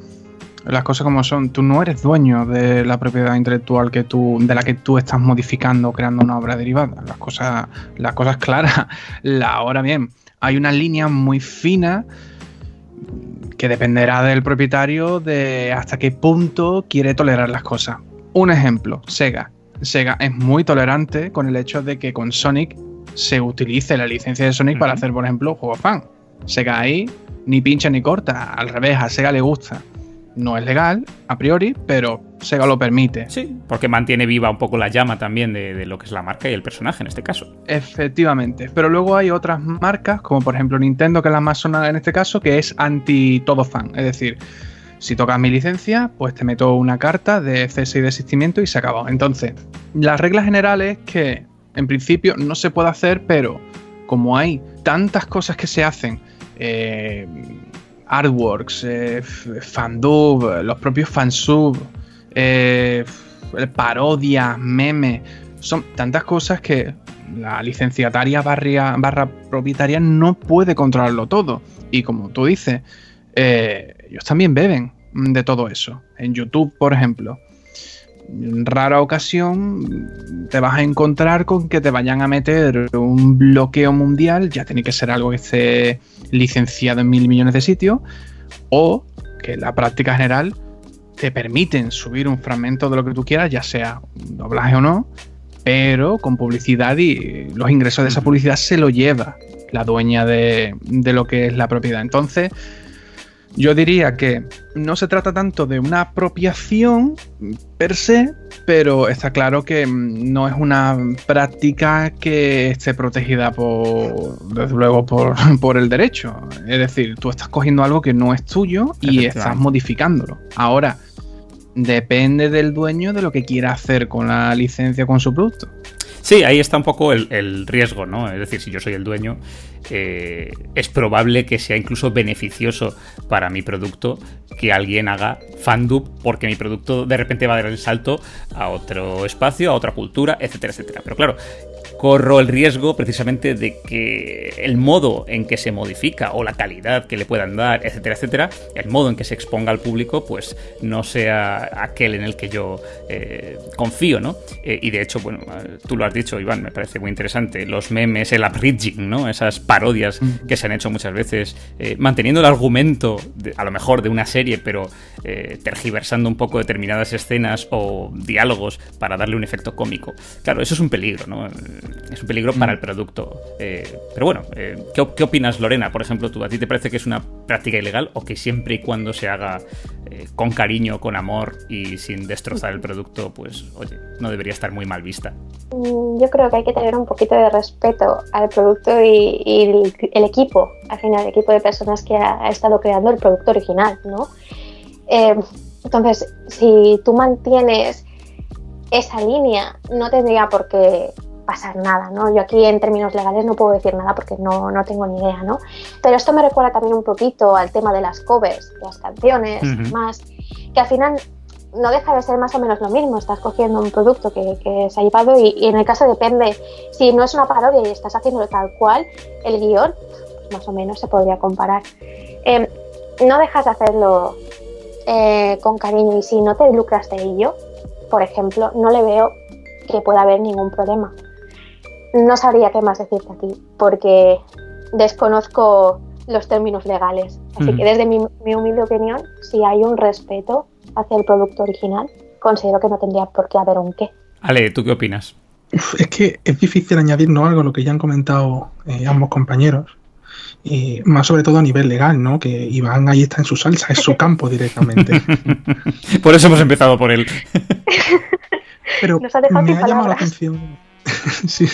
las cosas como son. Tú no eres dueño de la propiedad intelectual que tú, de la que tú estás modificando, creando una obra derivada. Las cosas, las cosas claras. La, ahora bien, hay una línea muy fina que dependerá del propietario de hasta qué punto quiere tolerar las cosas. Un ejemplo, Sega. Sega es muy tolerante con el hecho de que con Sonic se utilice la licencia de Sonic uh -huh. para hacer, por ejemplo, juegos fan. Sega ahí ni pincha ni corta, al revés, a Sega le gusta. No es legal, a priori, pero Sega lo permite. Sí, porque mantiene viva un poco la llama también de, de, lo que es la marca y el personaje en este caso. Efectivamente, pero luego hay otras marcas, como por ejemplo Nintendo, que es la más sonada en este caso, que es anti todo fan. Es decir, si tocas mi licencia, pues te meto una carta de cese y desistimiento y se acabó. Entonces, las reglas generales que en principio no se puede hacer, pero como hay tantas cosas que se hacen, eh, artworks, eh, fandub, los propios fansub, eh, parodias, memes, son tantas cosas que la licenciataria barria, barra propietaria no puede controlarlo todo. Y como tú dices, eh, ellos también beben de todo eso. En YouTube, por ejemplo, rara ocasión te vas a encontrar con que te vayan a meter un bloqueo mundial, ya tiene que ser algo que esté licenciado en mil millones de sitios, o que la práctica general te permiten subir un fragmento de lo que tú quieras, ya sea un doblaje o no, pero con publicidad y los ingresos de esa publicidad se lo lleva la dueña de, de lo que es la propiedad. Entonces, yo diría que no se trata tanto de una apropiación per se, pero está claro que no es una práctica que esté protegida por, desde luego, por, por el derecho. Es decir, tú estás cogiendo algo que no es tuyo y estás modificándolo. Ahora, depende del dueño de lo que quiera hacer con la licencia con su producto. Sí, ahí está un poco el, riesgo, ¿no? Es decir, si yo soy el dueño, eh, es probable que sea incluso beneficioso para mi producto que alguien haga fandub porque mi producto de repente va a dar el salto a otro espacio, a otra cultura, etcétera, etcétera. Pero claro, corro el riesgo precisamente de que el modo en que se modifica o la calidad que le puedan dar, etcétera, etcétera, el modo en que se exponga al público, pues no sea aquel en el que yo eh, confío, ¿no? Eh, y de hecho, bueno, tú lo has dicho, Iván, me parece muy interesante, los memes, el abridging, ¿no? Esas parodias que se han hecho muchas veces, eh, manteniendo el argumento, de, a lo mejor de una serie, pero eh, tergiversando un poco determinadas escenas o diálogos para darle un efecto cómico. Claro, eso es un peligro, ¿no? Es un peligro para el producto. Eh, pero bueno, ¿qué, ¿qué, opinas, Lorena? Por ejemplo, ¿tú, ¿a ti te parece que es una práctica ilegal o que siempre y cuando se haga con cariño, con amor y sin destrozar el producto, pues, oye, no debería estar muy mal vista? Mm, yo creo que hay que tener un poquito de respeto al producto y, y el, el, equipo, al final, el equipo de personas que ha, ha estado creando el producto original, ¿no? Eh, entonces, si tú mantienes esa línea, no tendría por qué pasar nada, ¿no? Yo aquí en términos legales no puedo decir nada porque no, no tengo ni idea, ¿no? Pero esto me recuerda también un poquito al tema de las covers, las canciones, más, que al final no deja de ser más o menos lo mismo. Estás cogiendo un producto que, que se ha llevado y, en el caso depende, si no es una parodia y estás haciéndolo tal cual, el guion, pues más o menos se podría comparar. Em, no dejas de hacerlo eh, con cariño y si no te lucras de ello, por ejemplo, no le veo que pueda haber ningún problema. No sabría qué más decirte aquí, porque desconozco los términos legales. Así que desde mi, mi humilde opinión, si hay un respeto hacia el producto original, considero que no tendría por qué haber un qué. Ale, ¿tú qué opinas? es que es difícil añadir ¿no? algo a lo que ya han comentado eh, ambos compañeros. Y más sobre todo a nivel legal, ¿no? Que Iván ahí está en su salsa, es su campo directamente. por eso hemos empezado por él. Pero me ha llamado la atención. sí.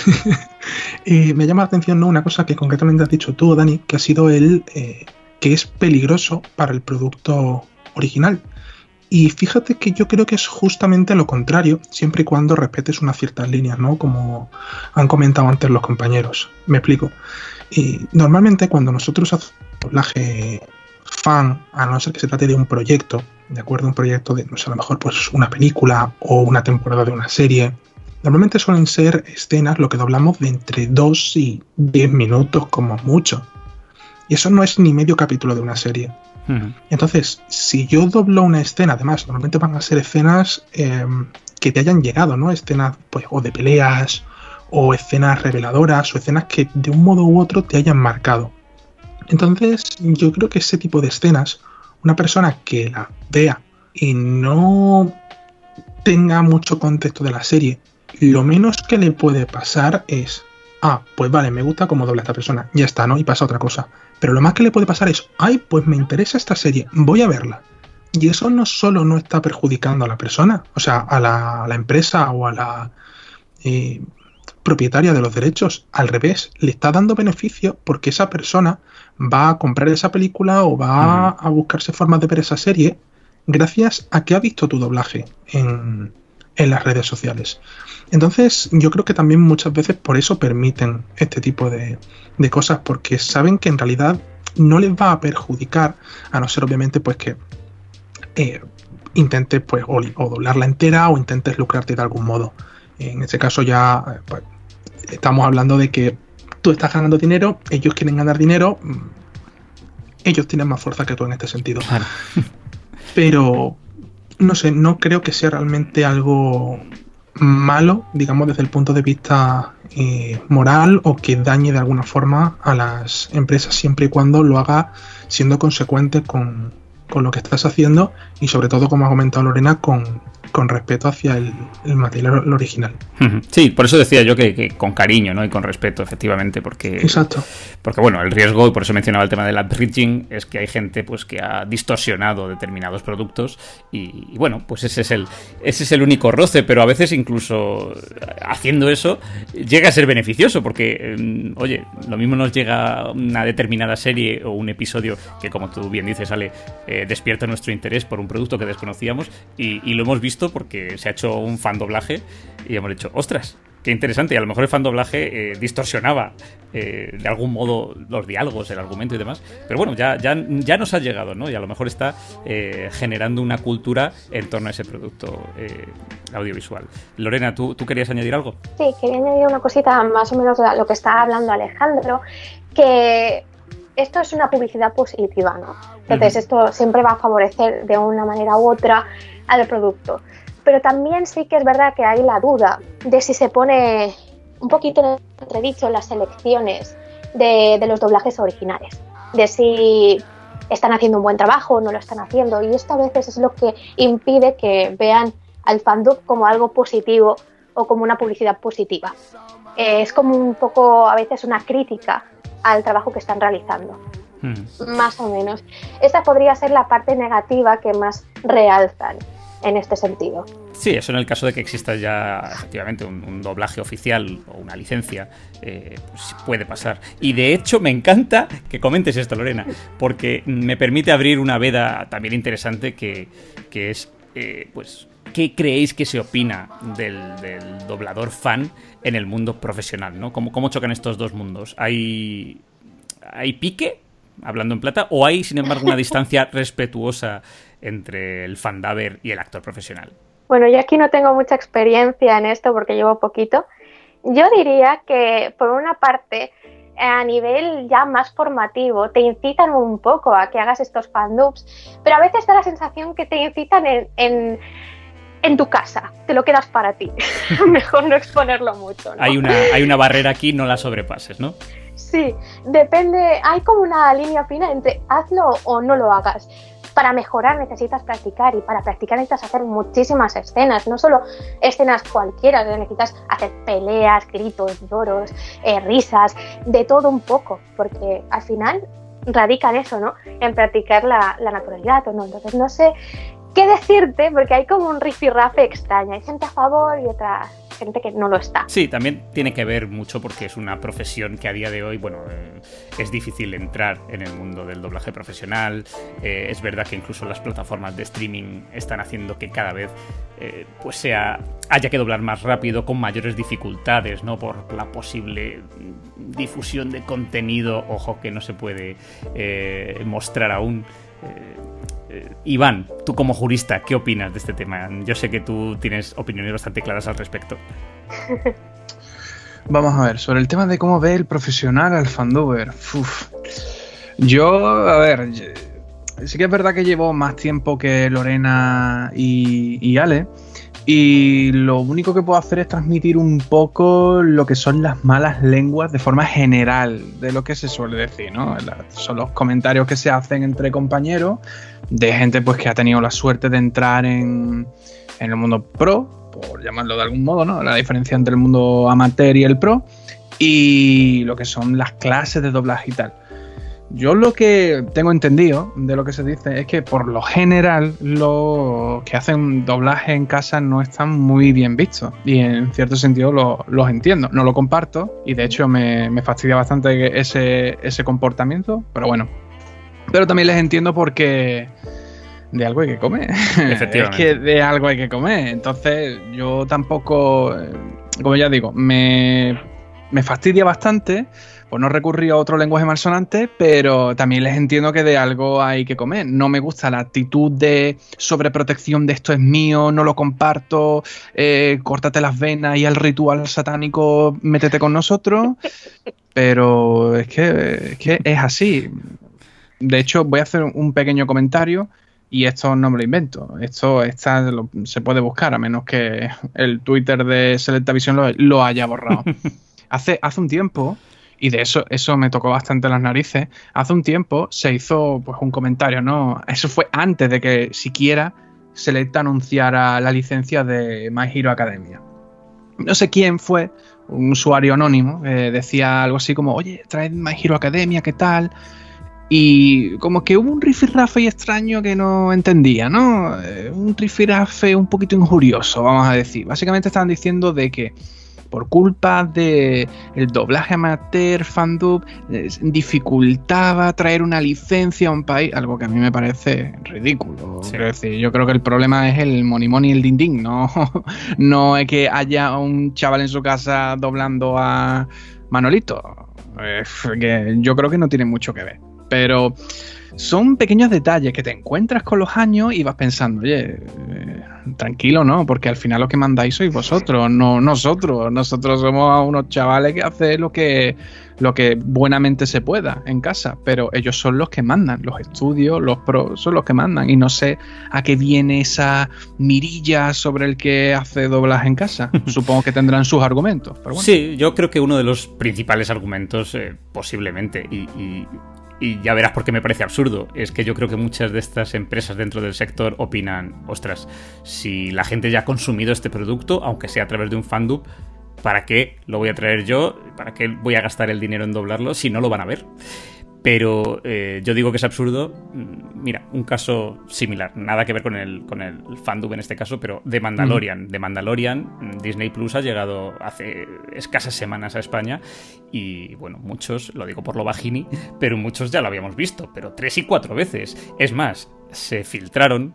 me llama la atención ¿no? una cosa que concretamente has dicho tú, Dani, que ha sido el eh, que es peligroso para el producto original. Y fíjate que yo creo que es justamente lo contrario, siempre y cuando respetes unas ciertas líneas, ¿no? Como han comentado antes los compañeros. Me explico. Y normalmente cuando nosotros hacemos doblaje fan, a no ser que se trate de un proyecto, de acuerdo, un proyecto de, no sé, a lo mejor pues una película o una temporada de una serie, normalmente suelen ser escenas lo que doblamos de entre 2 y 10 minutos como mucho. Y eso no es ni medio capítulo de una serie. Entonces, si yo doblo una escena, además, normalmente van a ser escenas em, que te hayan llegado, ¿no? Escenas, pues, o de peleas, o escenas reveladoras, o escenas que de un modo u otro te hayan marcado. Entonces, yo creo que ese tipo de escenas, una persona que la vea y no tenga mucho contexto de la serie, lo menos que le puede pasar es, ah, pues vale, me gusta cómo dobla esta persona, ya está, ¿no? Y pasa otra cosa. Pero lo más que le puede pasar es, ay, pues me interesa esta serie, voy a verla. Y eso no solo no está perjudicando a la persona, o sea, a la, empresa o a la eh, propietaria de los derechos, al revés, le está dando beneficio porque esa persona va a comprar esa película o va a buscarse formas de ver esa serie gracias a que ha visto tu doblaje en, en las redes sociales. Entonces, yo creo que también muchas veces por eso permiten este tipo de, cosas, porque saben que en realidad no les va a perjudicar, a no ser obviamente pues que eh, intentes pues o, doblarla entera o intentes lucrarte de algún modo. En este caso ya eh, pues, estamos hablando de que tú estás ganando dinero, ellos quieren ganar dinero, mm, ellos tienen más fuerza que tú en este sentido. Pero, no sé, no creo que sea realmente algo malo, digamos, desde el punto de vista eh, moral o que dañe de alguna forma a las empresas siempre y cuando lo haga siendo consecuente con, con lo que estás haciendo y sobre todo, como ha comentado Lorena, con, con respeto hacia el, material original. Sí, por eso decía yo que, con cariño ¿no? y con respeto, efectivamente, porque, Exacto. porque bueno, el riesgo, y por eso mencionaba el tema del bridging, es que hay gente pues que ha distorsionado determinados productos y, bueno, pues ese es, el, ese es el único roce, pero a veces incluso haciendo eso llega a ser beneficioso, porque, mm, oye, lo mismo nos llega una determinada serie o un episodio que, como tú bien dices, sale, eh, despierta nuestro interés por un producto que desconocíamos y lo hemos visto porque se ha hecho un fan doblaje y hemos dicho, ostras, qué interesante. Y a lo mejor el fan doblaje eh, distorsionaba eh, de algún modo los diálogos, el argumento y demás. Pero bueno, ya, ya, ya nos ha llegado, ¿no? Y a lo mejor está eh, generando una cultura en torno a ese producto audiovisual. Lorena, ¿tú, ¿tú querías añadir algo? Sí, quería añadir una cosita más o menos de lo que está hablando Alejandro, que esto es una publicidad positiva, ¿no? Entonces, esto siempre va a favorecer de una manera u otra al producto. Pero también sí que es verdad que hay la duda de si se pone un poquito en entredicho las selecciones de, los doblajes originales, de si están haciendo un buen trabajo o no lo están haciendo. Y esto a veces es lo que impide que vean al fandom como algo positivo o como una publicidad positiva. Eh, es como un poco a veces una crítica al trabajo que están realizando. Hmm. Más o menos. Esta podría ser la parte negativa que más realzan en este sentido. Sí, eso en el caso de que exista ya efectivamente un, doblaje oficial o una licencia, eh, pues puede pasar. Y de hecho me encanta que comentes esto, Lorena, porque me permite abrir una veda también interesante que, es, eh, pues, qué creéis que se opina del, doblador fan en el mundo profesional, ¿no? ¿Cómo, cómo chocan estos dos mundos? ¿Hay, ¿Hay pique, hablando en plata, o hay, sin embargo, una distancia respetuosa entre el fandaver y el actor profesional? Bueno, yo aquí no tengo mucha experiencia en esto porque llevo poquito. Yo diría que, por una parte, a nivel ya más formativo, te incitan un poco a que hagas estos fandubs, pero a veces da la sensación que te incitan en, en, tu casa, te lo quedas para ti. Mejor no exponerlo mucho. Hay, una, hay una barrera aquí, no la sobrepases, ¿no? Sí, depende, hay como una línea fina entre hazlo o no lo hagas para mejorar necesitas practicar y para practicar necesitas hacer muchísimas escenas, no solo escenas cualquiera, necesitas hacer peleas, gritos, lloros, eh, risas, de todo un poco, porque al final radica en eso, ¿no? En practicar la, la naturalidad o no. Entonces no sé qué decirte porque hay como un rifirrafe extraño, hay gente a favor y otra gente que no lo está. Sí, también tiene que ver mucho porque es una profesión que a día de hoy, bueno, eh, es difícil entrar en el mundo del doblaje profesional. Eh, es verdad que incluso las plataformas de streaming están haciendo que cada vez eh, pues sea haya que doblar más rápido con mayores dificultades, ¿no? Por la posible difusión de contenido, ojo que no se puede mostrar aún. Eh, Iván, tú como jurista, ¿qué opinas de este tema? Yo sé que tú tienes opiniones bastante claras al respecto. Vamos a ver, sobre el tema de cómo ve el profesional al fandover. Yo, a ver, sí que es verdad que llevo más tiempo que Lorena y, y Ale. Y lo único que puedo hacer es transmitir un poco lo que son las malas lenguas de forma general de lo que se suele decir, ¿no? Son los comentarios que se hacen entre compañeros de gente pues que ha tenido la suerte de entrar en, en el mundo pro, por llamarlo de algún modo, ¿no? La diferencia entre el mundo amateur y el pro y lo que son las clases de doblaje y tal. Yo lo que tengo entendido de lo que se dice es que por lo general los que hacen doblaje en casa no están muy bien vistos y en cierto sentido los entiendo. No lo comparto y de hecho me, fastidia bastante ese, ese comportamiento, pero bueno. Pero también les entiendo porque de algo hay que comer. es que de algo hay que comer. Entonces yo tampoco, eh, como ya digo, me, me fastidia bastante pues no recurrí a otro lenguaje malsonante, pero también les entiendo que de algo hay que comer. No me gusta la actitud de sobreprotección de esto es mío, no lo comparto, eh, córtate las venas y el ritual satánico, métete con nosotros. Pero es que, es así. De hecho, voy a hacer un pequeño comentario y esto no me lo invento. Esto está, se puede buscar, a menos que el Twitter de Selecta Visión lo, lo haya borrado. hace, hace un tiempo y de eso, eso me tocó bastante las narices. Hace un tiempo se hizo pues un comentario, ¿no? Eso fue antes de que siquiera Selecta anunciara la licencia de My Hero Academia. No sé quién fue, un usuario anónimo, decía algo así como, oye, trae My Hero Academia, ¿qué tal? Y como que hubo un rifirrafe extraño que no entendía, ¿no? Eh, un rifirrafe un poquito injurioso, vamos a decir. Básicamente estaban diciendo de que por culpa de el doblaje amateur, fandub, dificultaba traer una licencia a un país, algo que a mí me parece ridículo. decir, yo creo que el problema es el money money y el ding, no, no es que haya un chaval en su casa doblando a Manolito. que yo creo que no tiene mucho que ver. Pero son pequeños detalles que te encuentras con los años y vas pensando, oye, eh, tranquilo, ¿no? Porque al final lo que mandáis sois vosotros, no nosotros. Nosotros somos unos chavales que hacen lo que, lo que buenamente se pueda en casa, pero ellos son los que mandan, los estudios, los pros son los que mandan. Y no sé a qué viene esa mirilla sobre el que hace doblaje en casa. Supongo que tendrán sus argumentos. Sí, yo creo que uno de los principales argumentos, eh, posiblemente, y y ya verás por qué me parece absurdo. Es que yo creo que muchas de estas empresas dentro del sector opinan, ostras, si la gente ya ha consumido este producto, aunque sea a través de un fandub, ¿para qué lo voy a traer yo? ¿Para qué voy a gastar el dinero en doblarlo si no lo van a ver? Pero eh, yo digo que es absurdo. Mm, mira, un caso similar, nada que ver con el, con el fandom en este caso, pero de Mandalorian. De Mandalorian, mm, Disney Plus ha llegado hace escasas semanas a España y bueno, muchos, lo digo por lo bajini, pero muchos ya lo habíamos visto, pero tres y cuatro veces. Es más, se filtraron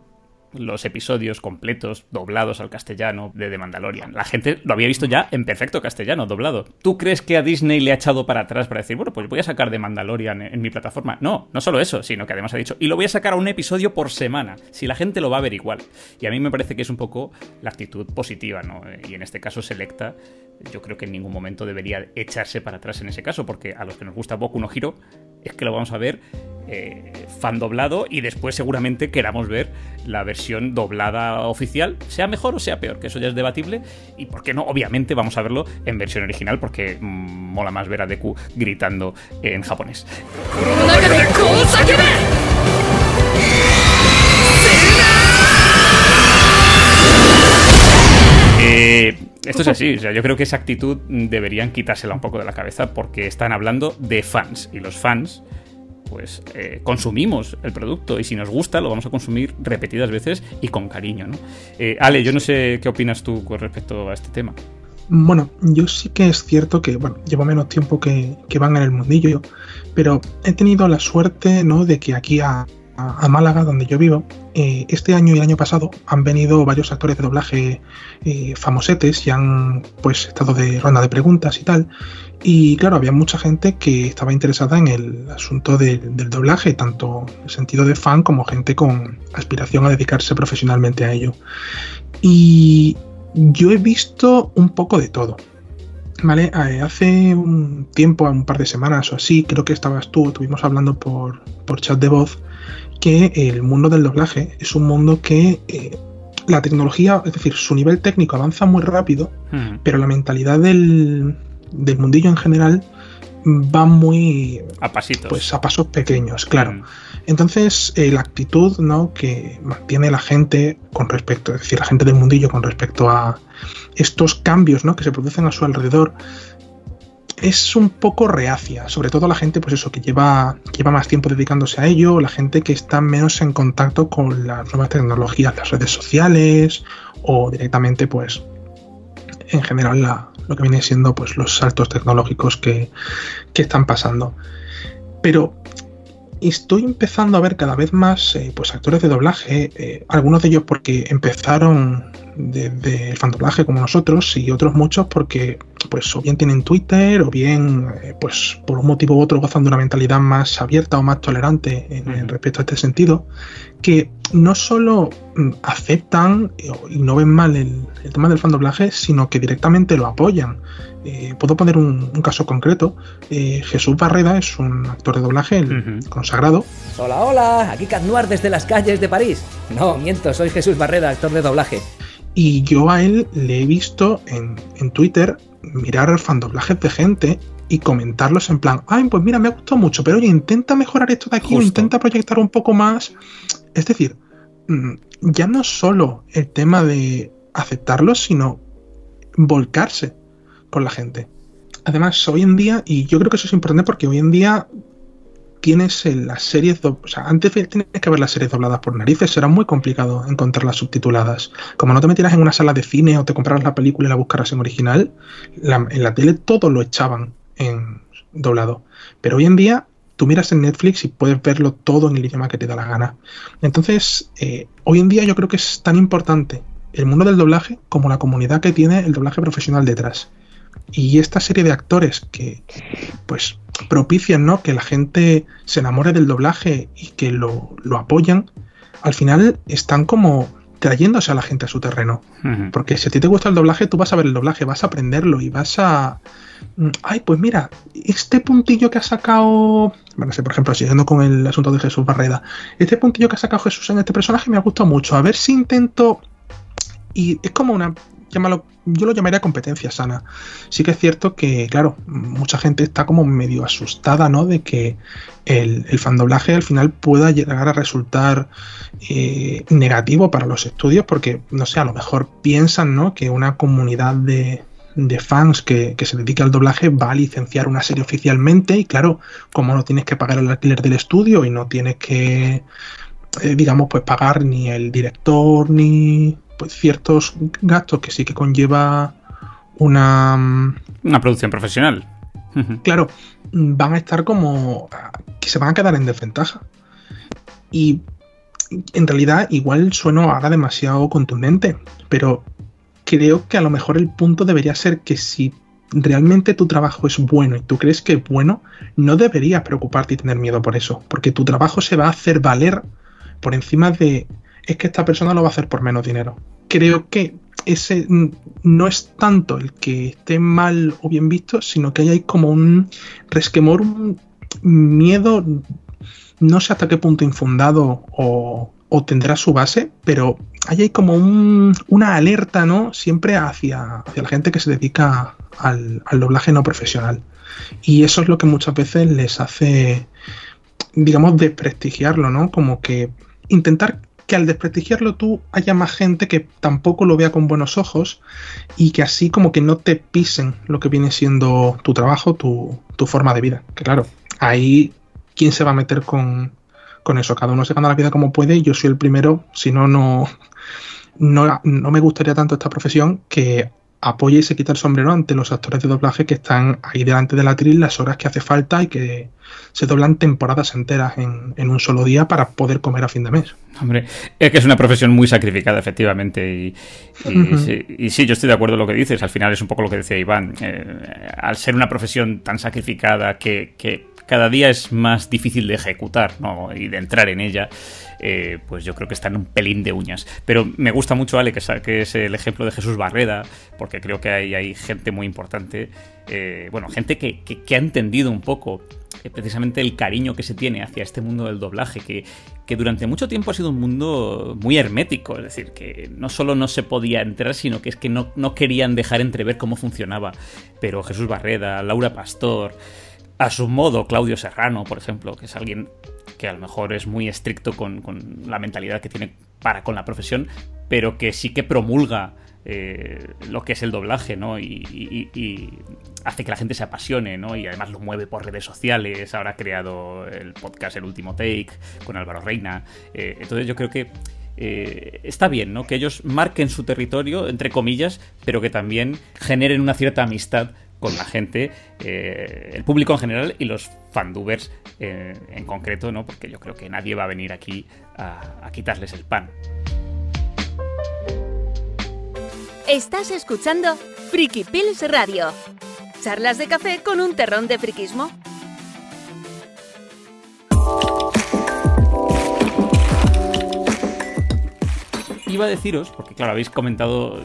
los episodios completos doblados al castellano de The Mandalorian. La gente lo había visto ya en perfecto castellano, doblado. ¿Tú crees que a Disney le ha echado para atrás para decir, bueno, pues voy a sacar The Mandalorian en, mi plataforma? No, no solo eso, sino que además ha dicho, y lo voy a sacar a un episodio por semana, si la gente lo va a ver igual. Y a mí me parece que es un poco la actitud positiva, ¿no? Y en este caso Selecta, yo creo que en ningún momento debería echarse para atrás en ese caso, porque a los que nos gusta Boku no Hiro, es que lo vamos a ver eh, fan doblado y después seguramente queramos ver la versión doblada oficial, sea mejor o sea peor, que eso ya es debatible. Y por qué no, obviamente vamos a verlo en versión original porque mm, mola más ver a Deku gritando en japonés. Eh, esto es así, o sea, yo creo que esa actitud deberían quitársela un poco de la cabeza porque están hablando de fans y los fans pues eh, consumimos el producto y si nos gusta lo vamos a consumir repetidas veces y con cariño. ¿no? Eh, Ale, yo no sé qué opinas tú con respecto a este tema. Bueno, yo sí que es cierto que, bueno, llevo menos tiempo que, van en el mundillo, pero he tenido la suerte, ¿no?, de que aquí a, a Málaga, donde yo vivo, eh, este año y el año pasado han venido varios actores de doblaje eh, famosetes y han pues estado de ronda de preguntas y tal. Y claro, había mucha gente que estaba interesada en el asunto del doblaje, tanto en el sentido de fan como gente con aspiración a dedicarse profesionalmente a ello. Y yo he visto un poco de todo. Vale, eh, hace un tiempo, un par de semanas o así, creo que estabas tú, estuvimos hablando por, por chat de voz, que el mundo del doblaje es un mundo que eh, la tecnología, es decir, su nivel técnico avanza muy rápido, hmm. pero la mentalidad del, del, mundillo en general va muy a pasitos. Pues a pasos pequeños, claro. Hmm. Entonces, eh, la actitud ¿no? que mantiene la gente con respecto, es decir, la gente del mundillo con respecto a estos cambios ¿no? que se producen a su alrededor, es un poco reacia, sobre todo la gente, pues eso, que lleva, lleva más tiempo dedicándose a ello, la gente que está menos en contacto con las nuevas tecnologías, las redes sociales, o directamente, pues, en general, lo que viene siendo pues los saltos tecnológicos que, que están pasando. Pero estoy empezando a ver cada vez más eh, pues actores de doblaje, eh, algunos de ellos porque empezaron desde el fandoblaje como nosotros y otros muchos porque pues o bien tienen Twitter o bien eh, pues por un motivo u otro gozan de una mentalidad más abierta o más tolerante en, respecto a este sentido que no solo mm, aceptan y no ven mal el, tema del fandoblaje sino que directamente lo apoyan eh, puedo poner un, caso concreto. Eh, Jesús Barreda es un actor de doblaje consagrado. Hola hola aquí Cat desde las calles de París. No miento soy Jesús Barreda actor de doblaje. Y yo a él le he visto en, Twitter mirar fandoblajes de gente y comentarlos en plan, ay, pues mira, me ha gustado mucho, pero oye, intenta mejorar esto de aquí o intenta proyectar un poco más. Es decir, mm, ya no solo el tema de aceptarlo, sino volcarse con la gente. Además, hoy en día, y yo creo que eso es importante porque hoy en día tienes las series, o sea, antes tienes que ver las series dobladas por narices, será muy complicado encontrarlas subtituladas. Como no te metieras en una sala de cine o te compraras la película y la buscaras en original, en la tele todo lo echaban en doblado. Pero hoy en día tú miras en Netflix y puedes verlo todo en el idioma que te da la gana. Entonces, eh, hoy en día yo creo que es tan importante el mundo del doblaje como la comunidad que tiene el doblaje profesional detrás. Y esta serie de actores que, pues, propician ¿no? que la gente se enamore del doblaje y que lo, apoyan, al final están como trayéndose a la gente a su terreno. Porque si a ti te gusta el doblaje, tú vas a ver el doblaje, vas a aprenderlo y vas a... Mm, ay, pues mira, este puntillo que ha sacado... Bueno, sé, por ejemplo, siguiendo con el asunto de Jesús Barreda, este puntillo que ha sacado Jesús en este personaje me ha gustado mucho. A ver si intento... Y es como una yo lo llamaría competencia sana. Sí que es cierto que, claro, mucha gente está como medio asustada, ¿no? De que el, el fandoblaje al final pueda llegar a resultar eh, negativo para los estudios, porque, no sé, a lo mejor piensan, ¿no? Que una comunidad de, fans que, se dedica al doblaje va a licenciar una serie oficialmente y claro, como no tienes que pagar el alquiler del estudio y no tienes que, eh, digamos, pues pagar ni el director ni pues, ciertos gastos que sí que conlleva una... Mm, una producción profesional. claro, van a estar como... que se van a quedar en desventaja. Y en realidad igual sueno ahora demasiado contundente, pero creo que a lo mejor el punto debería ser que si realmente tu trabajo es bueno y tú crees que es bueno, no deberías preocuparte y tener miedo por eso, porque tu trabajo se va a hacer valer por encima de es que esta persona lo va a hacer por menos dinero. Creo que ese no es tanto el que esté mal o bien visto, sino que hay como un resquemor, un miedo, no sé hasta qué punto infundado o, tendrá su base, pero hay como una alerta, ¿no? Siempre hacia, hacia, la gente que se dedica al, al doblaje no profesional. Y eso es lo que muchas veces les hace, digamos, desprestigiarlo, ¿no? Como que intentar que al desprestigiarlo tú haya más gente que tampoco lo vea con buenos ojos y que así como que no te pisen lo que viene siendo tu trabajo, tu, forma de vida. Que claro, ahí, ¿quién se va a meter con, con eso? Cada uno se gana la vida como puede yo soy el primero, si no, no, no, no me gustaría tanto esta profesión que apoye y se quita el sombrero ante los actores de doblaje que están ahí delante de la tril las horas que hace falta y que se doblan temporadas enteras en, un solo día para poder comer a fin de mes. Hombre, es que es una profesión muy sacrificada, efectivamente. Y, sí, yo estoy de acuerdo en lo que dices. Al final es un poco lo que decía Iván. Eh, al ser una profesión tan sacrificada que, que cada día es más difícil de ejecutar ¿no? y de entrar en ella, eh, pues yo creo que está en un pelín de uñas. Pero me gusta mucho, Ale, que, es el ejemplo de Jesús Barreda, porque creo que hay, hay gente muy importante, eh, bueno, gente que, ha entendido un poco eh, precisamente el cariño que se tiene hacia este mundo del doblaje, que, que, durante mucho tiempo ha sido un mundo muy hermético, es decir, que no solo no se podía entrar, sino que es que no, no querían dejar entrever cómo funcionaba. Pero Jesús Barreda, Laura Pastor, a su modo Claudio Serrano, por ejemplo, que es alguien que a lo mejor es muy estricto con, la mentalidad que tiene para con la profesión, pero que sí que promulga eh, lo que es el doblaje, ¿no? Y, hace que la gente se apasione, ¿no? Y además lo mueve por redes sociales. Ahora ha creado el podcast El Último Take con Álvaro Reina. Eh, entonces yo creo que eh, está bien, ¿no? Que ellos marquen su territorio, entre comillas, pero que también generen una cierta amistad con la gente, eh, el público en general y los fandubers eh, en concreto, ¿no? Porque yo creo que nadie va a venir aquí a, quitarles el pan. Estás escuchando Friki Pills Radio. Charlas de café con un terrón de friquismo. Iba a deciros, porque claro, habéis comentado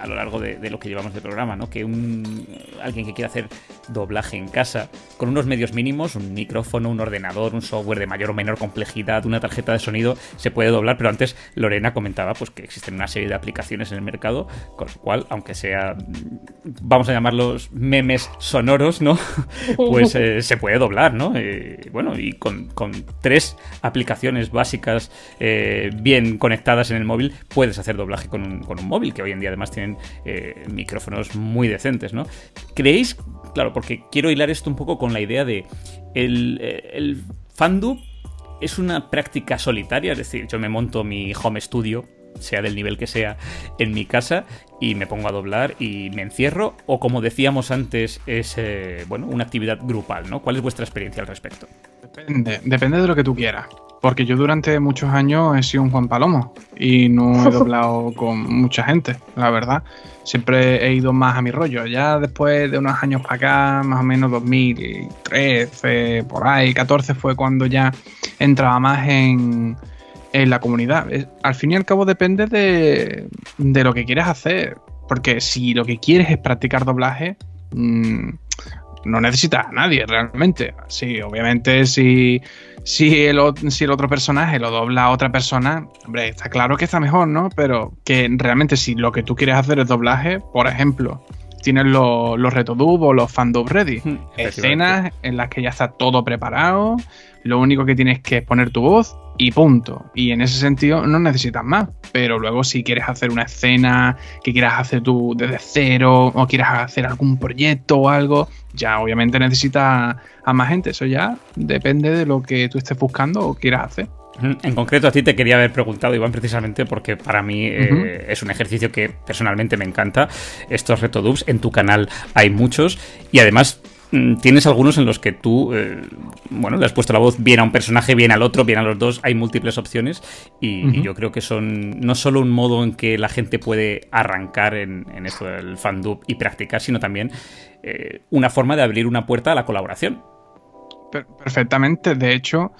a lo largo de, lo que llevamos de programa, ¿no? Que un, alguien que quiera hacer doblaje en casa, con unos medios mínimos, un micrófono, un ordenador, un software de mayor o menor complejidad, una tarjeta de sonido, se puede doblar, pero antes Lorena comentaba pues que existen una serie de aplicaciones en el mercado, con lo cual, aunque sea, vamos a llamarlos memes sonoros, ¿no? pues eh, se puede doblar, ¿no? Eh, bueno, y con, tres aplicaciones básicas eh, bien conectadas en el móvil, puedes hacer doblaje con un, con un móvil, que hoy en día además eh, micrófonos muy decentes, ¿no? ¿Creéis? Claro, porque quiero hilar esto un poco con la idea de el, eh, el fandub es una práctica solitaria, es decir, yo me monto mi home studio, sea del nivel que sea, en mi casa y me pongo a doblar y me encierro, o como decíamos antes, es eh, bueno, una actividad grupal, ¿no? ¿Cuál es vuestra experiencia al respecto? Depende, depende de lo que tú quieras. Porque yo durante muchos años he sido un Juan Palomo y no he doblado con mucha gente, la verdad. Siempre he ido más a mi rollo. Ya después de unos años para acá, más o menos 2013, por ahí, 14 fue cuando ya entraba más en, la comunidad. Al fin y al cabo depende de, lo que quieres hacer. Porque si lo que quieres es practicar doblaje, mm, no necesitas a nadie realmente. Sí, obviamente si, si, el, si el otro personaje lo dobla a otra persona, hombre, está claro que está mejor, ¿no? Pero que realmente si lo que tú quieres hacer es doblaje, por ejemplo, tienes los, los retodub o los fandub ready. Hmm, escenas en las que ya está todo preparado, lo único que tienes que es poner tu voz y punto. Y en ese sentido no necesitas más. Pero luego si quieres hacer una escena que quieras hacer tú desde cero o quieras hacer algún proyecto o algo, ya obviamente necesitas a más gente. Eso ya depende de lo que tú estés buscando o quieras hacer. En concreto, a ti te quería haber preguntado, Iván, precisamente porque para mí eh, es un ejercicio que personalmente me encanta. Estos retodubs en tu canal hay muchos y además tienes algunos en los que tú, eh, bueno, le has puesto la voz bien a un personaje, bien al otro, bien a los dos, hay múltiples opciones y, yo creo que son no solo un modo en que la gente puede arrancar en, esto del fandub y practicar, sino también eh, una forma de abrir una puerta a la colaboración. Perfectamente, de hecho,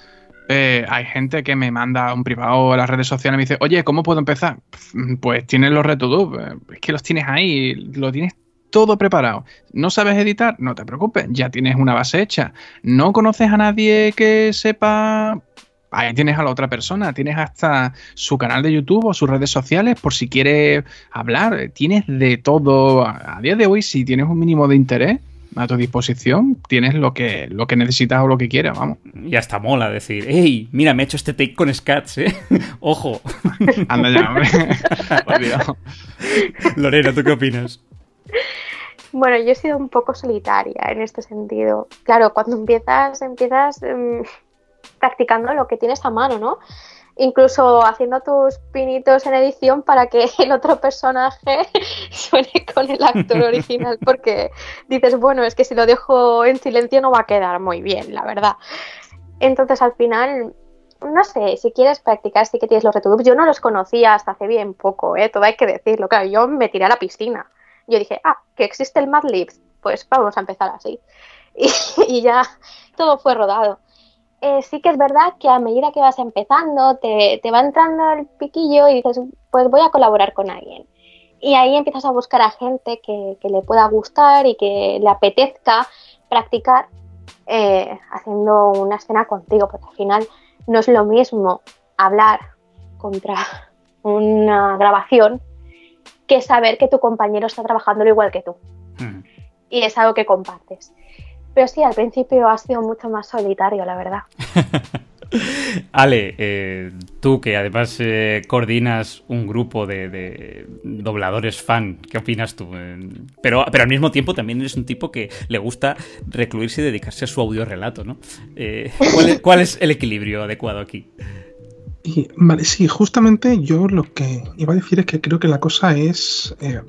eh, hay gente que me manda un privado a las redes sociales y me dice, oye, ¿cómo puedo empezar? Pues tienes los RetoDub, es que los tienes ahí, lo tienes todo preparado. ¿No sabes editar? No te preocupes, ya tienes una base hecha. ¿No conoces a nadie que sepa? Ahí tienes a la otra persona, tienes hasta su canal de YouTube o sus redes sociales por si quieres hablar. Tienes de todo. A día de hoy, si tienes un mínimo de interés, a tu disposición, tienes lo que, lo que necesitas o lo que quieras, vamos. Y hasta mola decir, hey, mira, me he hecho este take con Scats, ¿eh? Ojo. Anda ya, hombre. Lorena, ¿tú qué opinas? Bueno, yo he sido un poco solitaria en este sentido. Claro, cuando empiezas, empiezas em, practicando lo que tienes a mano, ¿no? Incluso haciendo tus pinitos en edición para que el otro personaje suene con el actor original, porque dices, bueno, es que si lo dejo en silencio no va a quedar muy bien, la verdad. Entonces al final no sé, si quieres practicar, sí que tienes los retubes. Yo no los conocía hasta hace bien poco, ¿eh? todo hay que decirlo. Claro, yo me tiré a la piscina yo dije, ah, que existe el Madlibs, pues vamos a empezar así. Y, ya todo fue rodado. Eh, sí que es verdad que a medida que vas empezando, te, va entrando el piquillo y dices, pues voy a colaborar con alguien. Y ahí empiezas a buscar a gente que, le pueda gustar y que le apetezca practicar eh, haciendo una escena contigo, porque al final no es lo mismo hablar contra una grabación que saber que tu compañero está trabajando igual que tú. Y es algo que compartes. Pero sí, al principio ha sido mucho más solitario, la verdad. Ale, eh, tú que además eh, coordinas un grupo de, dobladores fan, ¿qué opinas tú? Eh, pero, pero al mismo tiempo también eres un tipo que le gusta recluirse y dedicarse a su audio relato, ¿no? ¿cuál, es, el equilibrio adecuado aquí? Vale, sí, justamente yo lo que iba a decir es que creo que la cosa es, eh,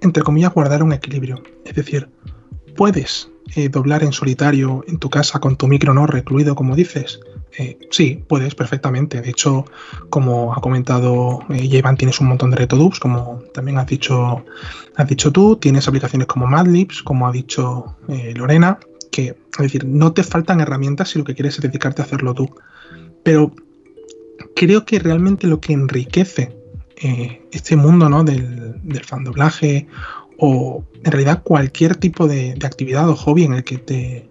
entre comillas, guardar un equilibrio. Es decir, puedes eh, doblar en solitario en tu casa con tu micro no recluido, como dices. Eh, sí, puedes perfectamente. De hecho, como ha comentado Iván, tienes un montón de retodubs, como también has dicho, has dicho tú. Tienes aplicaciones como Madlibs, como ha dicho Lorena, que, es decir, no te faltan herramientas si lo que quieres es dedicarte a hacerlo tú. Pero creo que realmente lo que enriquece eh, este mundo ¿no? del, del fandoblaje o en realidad cualquier tipo de, actividad o hobby en el que te,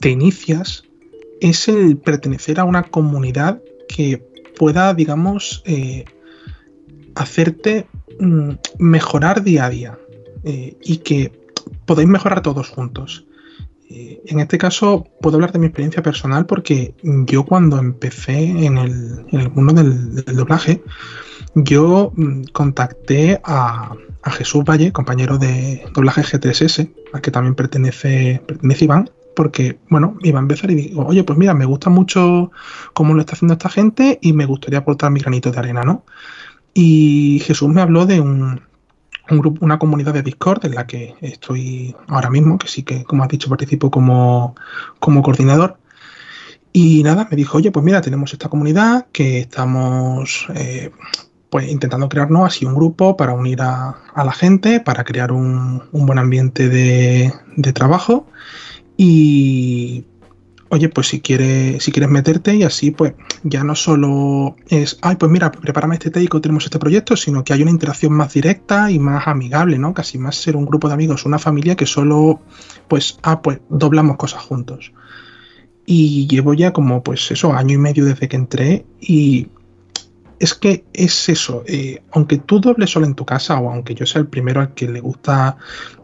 te inicias es el pertenecer a una comunidad que pueda, digamos, eh, hacerte mm, mejorar día a día eh, y que podáis mejorar todos juntos. Eh, en este caso puedo hablar de mi experiencia personal porque yo cuando empecé en el, mundo del, doblaje, yo mm, contacté a, Jesús Valle, compañero de doblaje G3S, al que también pertenece, pertenece Iván, porque, bueno, iba a empezar y digo, oye, pues mira, me gusta mucho cómo lo está haciendo esta gente y me gustaría aportar mi granito de arena, ¿no? Y Jesús me habló de un, un grupo, una comunidad de Discord en la que estoy ahora mismo, que sí que, como has dicho, participo como, como coordinador. Y nada, me dijo, oye, pues mira, tenemos esta comunidad que estamos eh, pues intentando crearnos así un grupo para unir a, la gente, para crear un, un buen ambiente de, de trabajo. Y oye, pues si quieres, si quieres meterte y así, pues ya no solo es, ay, pues mira, prepárame este take tenemos este proyecto, sino que hay una interacción más directa y más amigable, ¿no? Casi más ser un grupo de amigos, una familia que solo, pues, ah, pues doblamos cosas juntos. Y llevo ya como, pues eso, año y medio desde que entré y es que es eso, eh, aunque tú dobles solo en tu casa o aunque yo sea el primero al que le gusta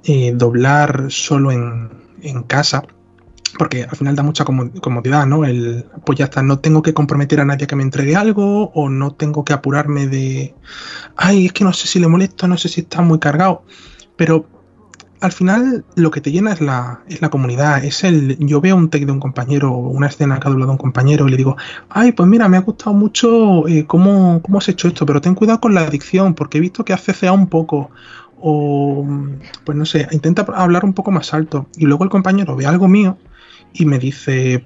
eh, doblar solo en, en casa, porque al final da mucha comodidad, ¿no? El, pues ya está, no tengo que comprometer a nadie que me entregue algo o no tengo que apurarme de, ay, es que no sé si le molesto, no sé si está muy cargado, pero al final lo que te llena es la, es la comunidad, es el, yo veo un take de un compañero, una escena que ha doblado un compañero y le digo, ay, pues mira, me ha gustado mucho eh, cómo, cómo has hecho esto, pero ten cuidado con la adicción porque he visto que has ceceado un poco o pues no sé, intenta hablar un poco más alto y luego el compañero ve algo mío y me dice,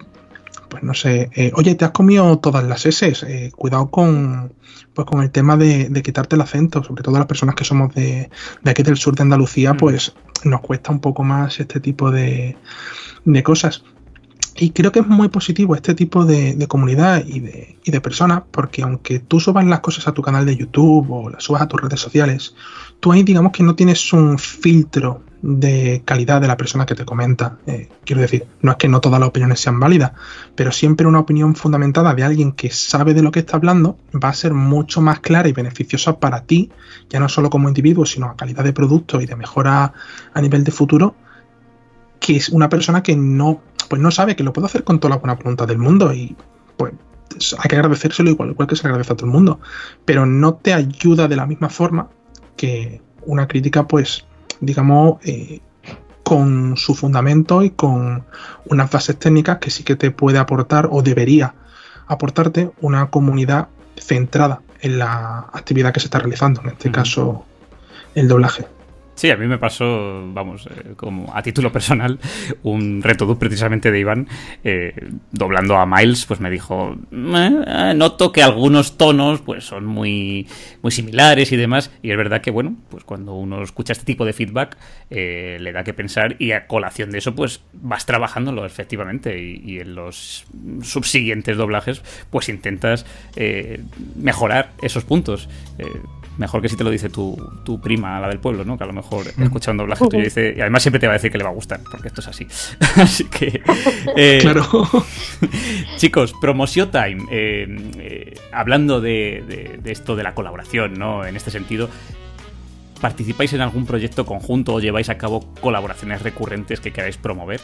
pues no sé, eh, oye, te has comido todas las S, eh, cuidado con, pues con el tema de, quitarte el acento, sobre todo las personas que somos de, de aquí del sur de Andalucía, mm. pues nos cuesta un poco más este tipo de, de cosas. Y creo que es muy positivo este tipo de, comunidad y de, y de, personas, porque aunque tú subas las cosas a tu canal de YouTube o las subas a tus redes sociales, tú ahí digamos que no tienes un filtro de calidad de la persona que te comenta. Eh, quiero decir, no es que no todas las opiniones sean válidas, pero siempre una opinión fundamentada de alguien que sabe de lo que está hablando va a ser mucho más clara y beneficiosa para ti, ya no solo como individuo, sino a calidad de producto y de mejora a nivel de futuro, que es una persona que no pues no sabe que lo puedo hacer con toda la buena voluntad del mundo y pues hay que agradecérselo igual, igual que se agradece a todo el mundo, pero no te ayuda de la misma forma que una crítica, pues, digamos, eh, con su fundamento y con unas bases técnicas que sí que te puede aportar o debería aportarte una comunidad centrada en la actividad que se está realizando, en este caso el doblaje. Sí, a mí me pasó, vamos, eh, como a título personal, un reto precisamente de Iván, eh, doblando a Miles, pues me dijo, eh, noto que algunos tonos pues son muy, muy similares y demás, y es verdad que, bueno, pues cuando uno escucha este tipo de feedback, le da que pensar y a colación de eso, pues vas trabajándolo efectivamente y, en los subsiguientes doblajes, pues intentas mejorar esos puntos mejor que si te lo dice tu, tu prima, la del pueblo, ¿no? Que a lo mejor escucha un doblaje tuyo y dice, y además siempre te va a decir que le va a gustar, porque esto es así. así que. Eh, claro. chicos, Promosio Time. Eh, eh, hablando de, de, esto de la colaboración, ¿no? En este sentido. ¿Participáis en algún proyecto conjunto o lleváis a cabo colaboraciones recurrentes que queráis promover?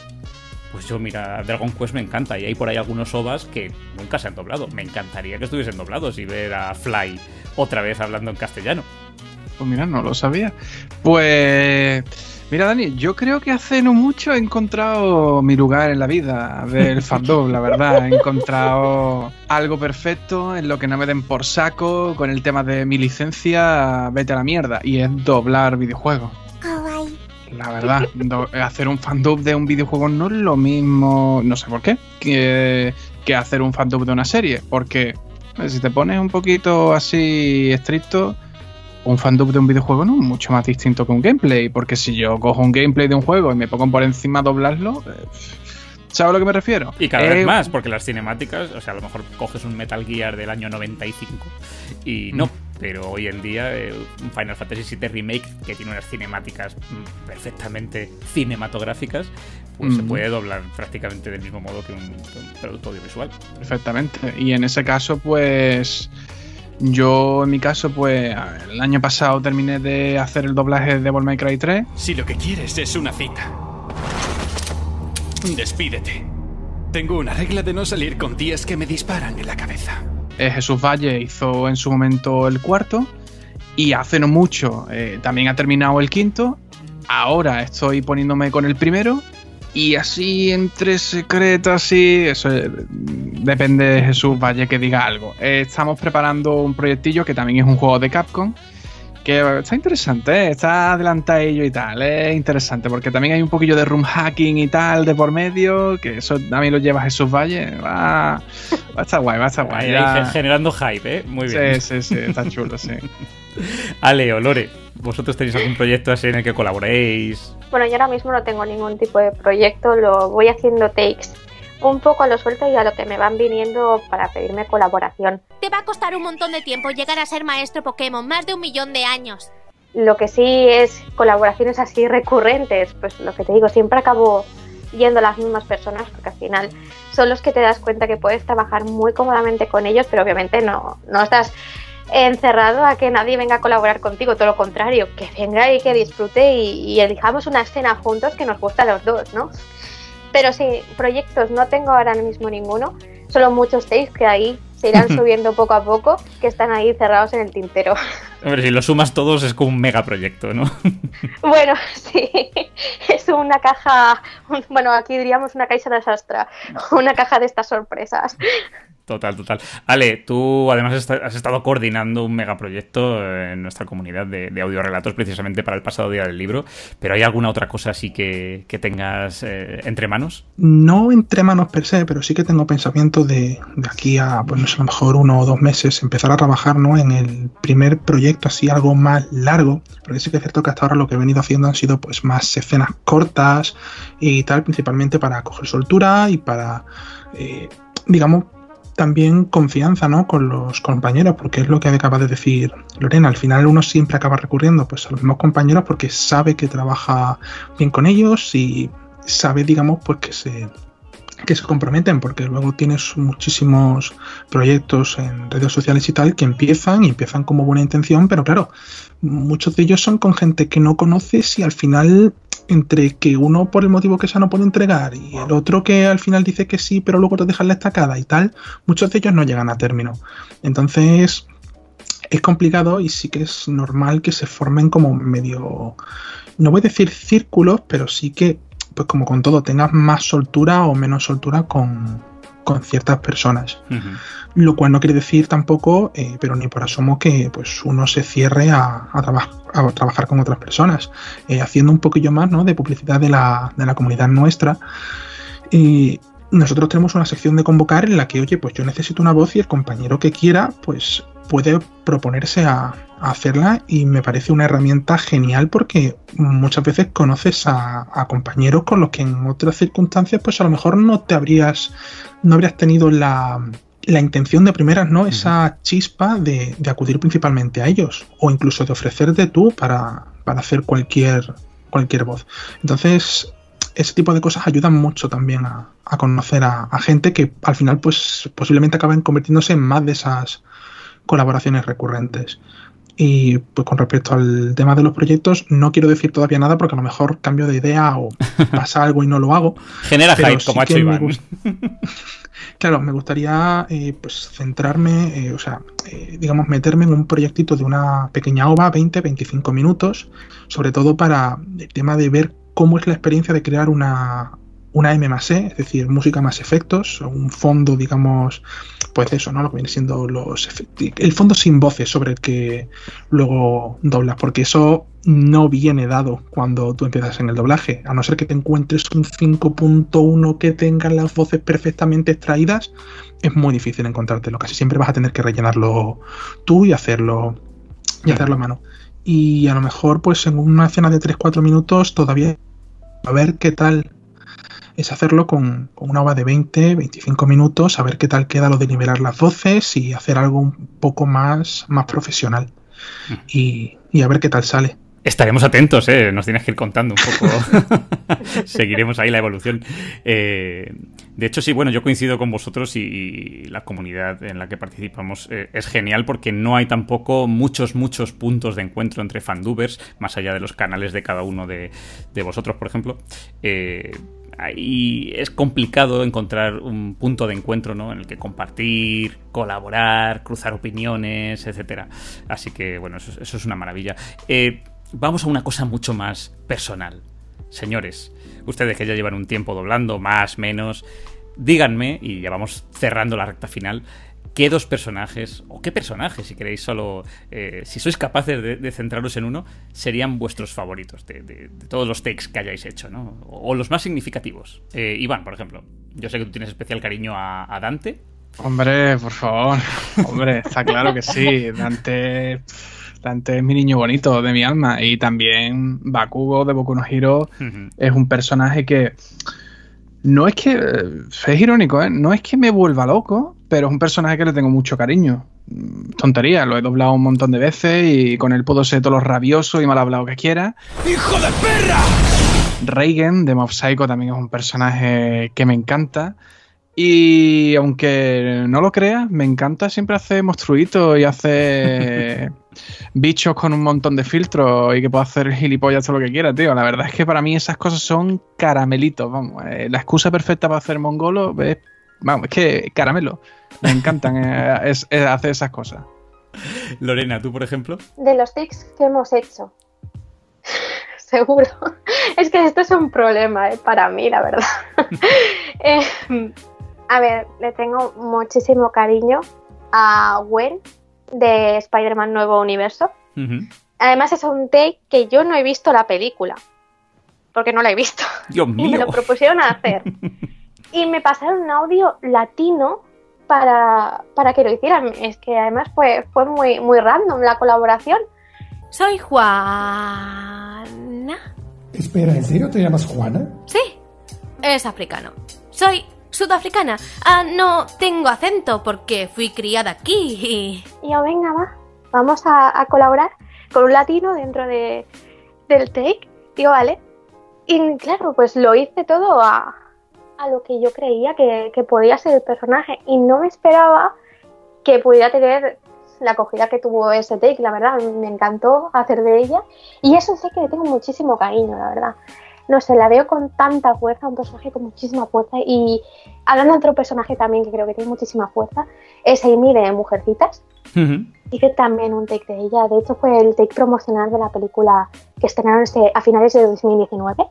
Pues yo, mira, Dragon Quest me encanta y hay por ahí algunos OVAs que nunca se han doblado. Me encantaría que estuviesen doblados y ver a Fly otra vez hablando en castellano. Pues mira, no lo sabía. Pues. Mira, Dani, yo creo que hace no mucho he encontrado mi lugar en la vida del fandom, la verdad. He encontrado algo perfecto en lo que no me den por saco con el tema de mi licencia, vete a la mierda, y es doblar videojuegos. La verdad, hacer un fandub de un videojuego no es lo mismo, no sé por qué, que, que hacer un fandub de una serie. Porque si te pones un poquito así estricto, un fandub de un videojuego no es mucho más distinto que un gameplay. Porque si yo cojo un gameplay de un juego y me pongo por encima a doblarlo, eh, ¿sabes a lo que me refiero? Y cada vez más, porque las cinemáticas, o sea, a lo mejor coges un Metal Gear del año 95 y no. Pero hoy en día, eh, un Final Fantasy VII Remake que tiene unas cinemáticas mm, perfectamente cinematográficas, pues se puede doblar prácticamente del mismo modo que un, producto audiovisual. Perfectamente. Y en ese caso, pues. Yo, en mi caso, pues el año pasado terminé de hacer el doblaje de Devil May Cry 3. Si lo que quieres es una cita, despídete. Tengo una regla de no salir con tías que me disparan en la cabeza. Eh, Jesús Valle hizo en su momento el cuarto y hace no mucho eh, también ha terminado el quinto. Ahora estoy poniéndome con el primero y así entre secretos, así, eso eh, depende de Jesús Valle que diga algo. estamos preparando un proyectillo que también es un juego de Capcom que está interesante, ¿eh? está adelantadillo y tal, es interesante, porque también hay un poquillo de room hacking y tal de por medio, que eso también lo lleva Jesús Valle, va, va a estar guay, va a estar guay. generando hype, ¿eh? Muy bien. Sí, sí, sí, está chulo, sí. Ale o Lore, ¿vosotros tenéis algún proyecto así en el que colaboréis? Bueno, yo ahora mismo no tengo ningún tipo de proyecto, lo voy haciendo takes un poco a lo suelto y a lo que me van viniendo para pedirme colaboración. Te va a costar un montón de tiempo llegar a ser maestro Pokémon, más de un millón de años. Lo que sí es colaboraciones así recurrentes, pues lo que te digo, siempre acabo yendo a las mismas personas porque al final son los que te das cuenta que puedes trabajar muy cómodamente con ellos, pero obviamente no, no estás encerrado a que nadie venga a colaborar contigo, todo lo contrario, que venga y que disfrute y, y elijamos una escena juntos que nos gusta a los dos, ¿no? Pero sí, proyectos no tengo ahora mismo ninguno, solo muchos takes que ahí se irán subiendo poco a poco, que están ahí cerrados en el tintero. Hombre, si lo sumas todos es como un megaproyecto, ¿no? bueno, sí, es una caja, bueno, aquí diríamos una caixa de sastra, una caja de estas sorpresas. Total, total. Ale, tú además has estado coordinando un megaproyecto en nuestra comunidad de, de audiorelatos precisamente para el pasado día del libro, pero ¿hay alguna otra cosa así que, tengas eh, entre manos? No entre manos per se, pero sí que tengo pensamiento de, aquí a, pues a lo mejor uno o dos meses empezar a trabajar ¿no? en el primer proyecto así algo más largo, porque sí que es cierto que hasta ahora lo que he venido haciendo han sido pues más escenas cortas y tal, principalmente para coger soltura y para... Eh, digamos, también confianza ¿no? con los compañeros, porque es lo que acaba de decir Lorena. Al final uno siempre acaba recurriendo pues, a los mismos compañeros porque sabe que trabaja bien con ellos y sabe, digamos, pues que se, que se comprometen, porque luego tienes muchísimos proyectos en redes sociales y tal que empiezan y empiezan como buena intención, pero claro, muchos de ellos son con gente que no conoces y al final entre que uno por el motivo que sea no puede entregar y el otro que al final dice que sí, pero luego te deja la estacada y tal, muchos de ellos no llegan a término. Entonces es complicado y sí que es normal que se formen como medio, no voy a decir círculos, pero sí que, pues como con todo, tengas más soltura o menos soltura con, con ciertas personas. Lo cual no quiere decir tampoco, eh, pero ni por asomo, que pues uno se cierre a, a, trabajar con otras personas. Eh, haciendo un poquillo más ¿no? de publicidad de la, de la comunidad nuestra. Y nosotros tenemos una sección de convocar en la que, oye, pues yo necesito una voz y el compañero que quiera, pues puede proponerse a, hacerla y me parece una herramienta genial porque muchas veces conoces a, compañeros con los que en otras circunstancias pues a lo mejor no te habrías no habrías tenido la, la intención de primeras, ¿no? Esa chispa de, acudir principalmente a ellos o incluso de ofrecerte tú para, para hacer cualquier, cualquier voz. Entonces, ese tipo de cosas ayudan mucho también a, conocer a, a, gente que al final pues posiblemente acaben convirtiéndose en más de esas colaboraciones recurrentes. Y pues con respecto al tema de los proyectos, no quiero decir todavía nada porque a lo mejor cambio de idea o pasa algo y no lo hago. Genera hype, como ha hecho Iván. claro, me gustaría eh, pues centrarme, eh, o sea, eh, digamos, meterme en un proyectito de una pequeña ova, 20-25 minutos, sobre todo para el tema de ver cómo es la experiencia de crear una, una M más E, es decir, música más efectos, un fondo, digamos, pues eso, ¿no? Lo que viene siendo los el fondo sin voces sobre el que luego doblas, porque eso no viene dado cuando tú empiezas en el doblaje, a no ser que te encuentres un 5.1 que tenga las voces perfectamente extraídas, es muy difícil encontrártelo, casi siempre vas a tener que rellenarlo tú y hacerlo y hacerlo a mano. Y a lo mejor pues en una escena de 3-4 minutos todavía a ver qué tal es hacerlo con, una ova de 20, 25 minutos, a ver qué tal queda lo de nivelar las voces y hacer algo un poco más, más profesional. Mm. Y, a ver qué tal sale. Estaremos atentos, ¿eh? nos tienes que ir contando un poco. Seguiremos ahí la evolución. Eh, de hecho, sí, bueno, yo coincido con vosotros y, la comunidad en la que participamos eh, es genial porque no hay tampoco muchos, muchos puntos de encuentro entre fandubers, más allá de los canales de cada uno de, de vosotros, por ejemplo. Ahí es complicado encontrar un punto de encuentro ¿no? en el que compartir, colaborar, cruzar opiniones, etcétera. Así que, bueno, eso, es una maravilla. Eh, vamos a una cosa mucho más personal. Señores, ustedes que ya llevan un tiempo doblando, más, menos, díganme, y ya vamos cerrando la recta final, qué dos personajes, o qué personajes, si queréis solo, eh, si sois capaces de, centraros en uno, serían vuestros favoritos de, todos los takes que hayáis hecho, ¿no? O, los más significativos. Eh, Iván, por ejemplo, yo sé que tú tienes especial cariño a, Dante. Hombre, por favor. Hombre, está claro que sí. Dante... Dante es mi niño bonito de mi alma. Y también Bakugo de Boku no Hero es un personaje que no es que, eh, es irónico, ¿eh? no es que me vuelva loco, pero es un personaje que le tengo mucho cariño. Mm, tontería, lo he doblado un montón de veces y con él puedo ser todo lo rabioso y mal hablado que quiera. ¡Hijo de perra! Reagan de Mob Psycho también es un personaje que me encanta. Y aunque no lo creas, me encanta siempre hacer monstruitos y hacer bichos con un montón de filtros y que puedo hacer gilipollas todo lo que quiera, tío. La verdad es que para mí esas cosas son caramelitos, vamos. Eh, la excusa perfecta para hacer mongolo es, vamos, es que caramelo. Me encantan eh, hacer esas cosas. Lorena, ¿tú por ejemplo? De los tics que hemos hecho. Seguro. Es que esto es un problema eh, para mí, la verdad. A ver, le tengo muchísimo cariño a Gwen de Spider-Man Nuevo Universo. Además es un take que yo no he visto la película, porque no la he visto. Dios Y me mío. lo propusieron hacer. y me pasaron un audio latino para, para que lo hicieran. Es que además fue, fue muy, muy random la colaboración. Soy Juana. Espera, ¿en serio te llamas Juana? Sí, es africano. Soy sudafricana. Ah, no tengo acento porque fui criada aquí y... Yo, venga, va, vamos a, a colaborar con un latino dentro de, del take. Digo, vale. Y claro, pues lo hice todo a, a lo que yo creía que, que podía ser el personaje. Y no me esperaba que pudiera tener la acogida que tuvo ese take, la verdad. Me encantó hacer de ella. Y eso sé que le tengo muchísimo cariño, la verdad. No sé, la veo con tanta fuerza, un personaje con muchísima fuerza. Y hablando de otro personaje también que creo que tiene muchísima fuerza, es Amy de Mujercitas. Hice también un take de ella. De hecho, fue el take promocional de la película que estrenaron este, a finales de 2019,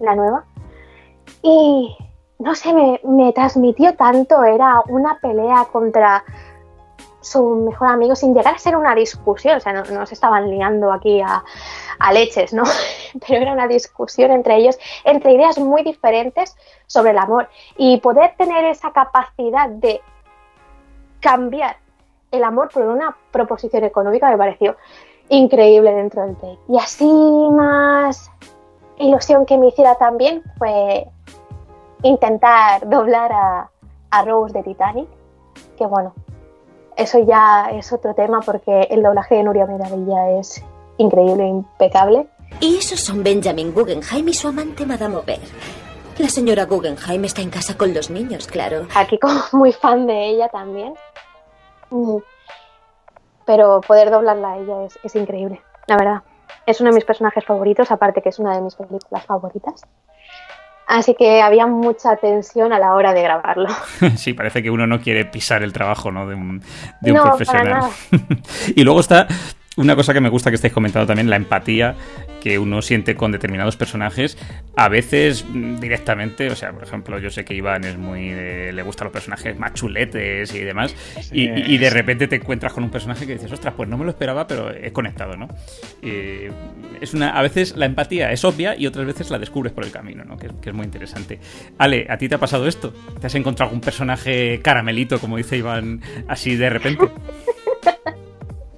la nueva. Y no sé, me, me transmitió tanto. Era una pelea contra su mejor amigo sin llegar a ser una discusión. O sea, no, no se estaban liando aquí a, a leches, ¿no? Pero era una discusión entre ellos, entre ideas muy diferentes sobre el amor. Y poder tener esa capacidad de cambiar el amor por una proposición económica me pareció increíble dentro del take. Y así más ilusión que me hiciera también fue intentar doblar a, a Rose de Titanic, que bueno, eso ya es otro tema porque el doblaje de Nuria Miravilla es increíble, impecable. Y esos son Benjamin Guggenheim y su amante Madame Aubert. La señora Guggenheim está en casa con los niños, claro. Aquí como muy fan de ella también. Mm. Pero poder doblarla a ella es, es increíble, la verdad. Es uno de mis personajes favoritos, aparte que es una de mis películas favoritas. Así que había mucha tensión a la hora de grabarlo. sí, parece que uno no quiere pisar el trabajo ¿no? de un, de un No, para profesional. nada. y luego está una cosa que me gusta que estáis comentando también, la empatía que uno siente con determinados personajes, a veces mm, directamente, o sea, por ejemplo, yo sé que Iván es muy de- le gustan los personajes más chuletes y demás, y, y- y de repente te encuentras con un personaje que dices, ostras, pues no me lo esperaba, pero he conectado, ¿no? Y es una, a veces la empatía es obvia y otras veces la descubres por el camino, ¿no? Que, que es muy interesante. Ale, ¿a ti te ha pasado esto? ¿Te has encontrado algún personaje caramelito, como dice Iván, así de repente?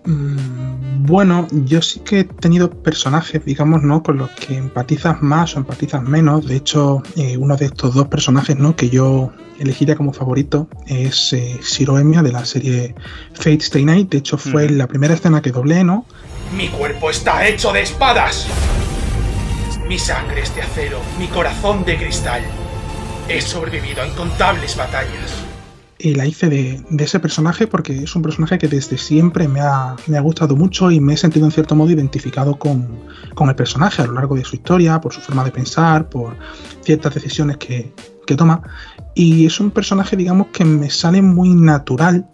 Bueno, yo sí que he tenido personajes, digamos, ¿no? Con los que empatizas más o empatizas menos. De hecho, eh, uno de estos dos personajes, ¿no? Que yo elegiría como favorito es eh, de la serie Fate Stay Night. De hecho, fue la primera escena que doblé, ¿no? Mi cuerpo está hecho de espadas. Mi sangre es de acero, mi corazón de cristal. He sobrevivido a incontables batallas. Y la hice de, de ese personaje porque es un personaje que desde siempre me ha, me ha gustado mucho y me he sentido en cierto modo identificado con, con el personaje a lo largo de su historia, por su forma de pensar, por ciertas decisiones que, que toma. Y es un personaje, digamos, que me sale muy natural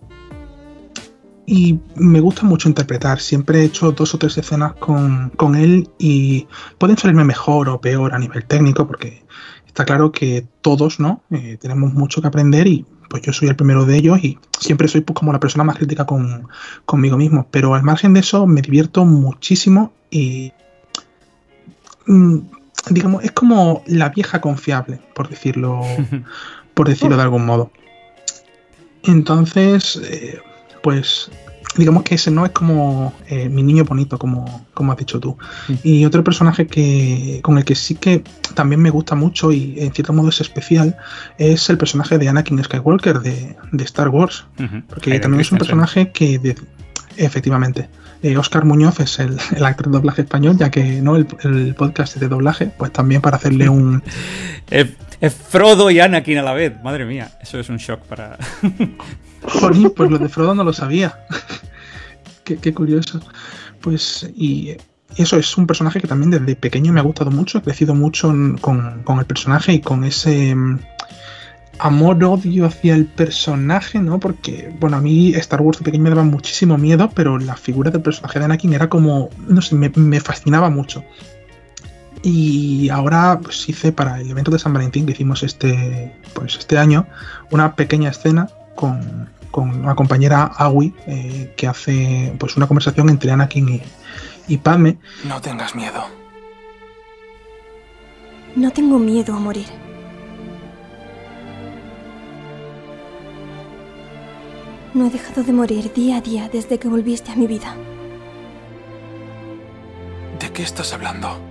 y me gusta mucho interpretar. Siempre he hecho dos o tres escenas con, con él y pueden salirme mejor o peor a nivel técnico porque está claro que todos no Eh, tenemos mucho que aprender y pues yo soy el primero de ellos y siempre soy pues, como la persona más crítica con, conmigo mismo. Pero al margen de eso me divierto muchísimo y mm, digamos, es como la vieja confiable, por decirlo, por decirlo de algún modo. Entonces, eh, pues digamos que ese no es como eh, mi niño bonito, como, como has dicho tú. Y otro personaje que con el que sí que también me gusta mucho y en cierto modo es especial es el personaje de Anakin Skywalker de, de Star Wars. Porque Hayden también es un personaje que, de- efectivamente, eh, Oscar Muñoz es el, el actor de doblaje español, ya que no el, el podcast de doblaje, pues también para hacerle un... Es, es Frodo y Anakin a la vez, madre mía, eso es un shock para... Jolín, pues lo de Frodo no lo sabía. qué, curioso. Pues, y eso es un personaje que también desde pequeño me ha gustado mucho, he crecido mucho con, con el personaje y con ese mm, amor-odio hacia el personaje, ¿no? Porque, bueno, a mí Star Wars de pequeño me daba muchísimo miedo, pero la figura del personaje de Anakin era como, no sé, me, me fascinaba mucho. Y ahora pues, hice para el evento de San Valentín que hicimos este, pues, este año una pequeña escena con, con una compañera Awi eh, que hace pues una conversación entre Anakin y, y Padme. No tengas miedo. No tengo miedo a morir. No he dejado de morir día a día desde que volviste a mi vida. ¿De qué estás hablando?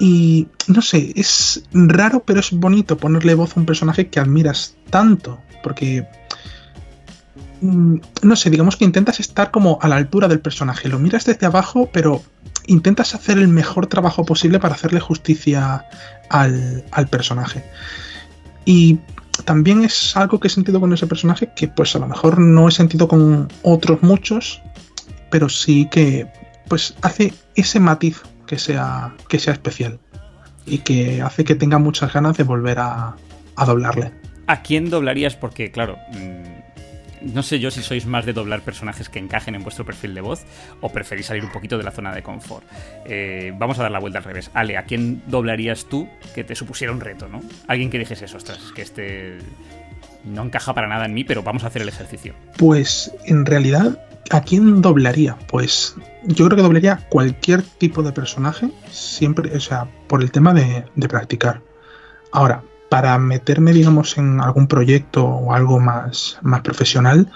Y no sé, es raro pero es bonito ponerle voz a un personaje que admiras tanto, porque mm, no sé, digamos que intentas estar como a la altura del personaje, lo miras desde abajo, pero intentas hacer el mejor trabajo posible para hacerle justicia al, al personaje. Y también es algo que he sentido con ese personaje que pues a lo mejor no he sentido con otros muchos, pero sí que pues hace ese matiz que sea, que sea especial y que hace que tenga muchas ganas de volver a, a doblarle. ¿A quién doblarías? Porque, claro, mmm, no sé yo si sois más de doblar personajes que encajen en vuestro perfil de voz o preferís salir un poquito de la zona de confort. Eh, vamos a dar la vuelta al revés. Ale, ¿a quién doblarías tú que te supusiera un reto, no? Alguien que dijese, ostras, que este no encaja para nada en mí, pero vamos a hacer el ejercicio. Pues en realidad, ¿a quién doblaría? Pues yo creo que doblaría cualquier tipo de personaje, siempre, o sea, por el tema de, de practicar. Ahora, para meterme, digamos, en algún proyecto o algo más, más profesional,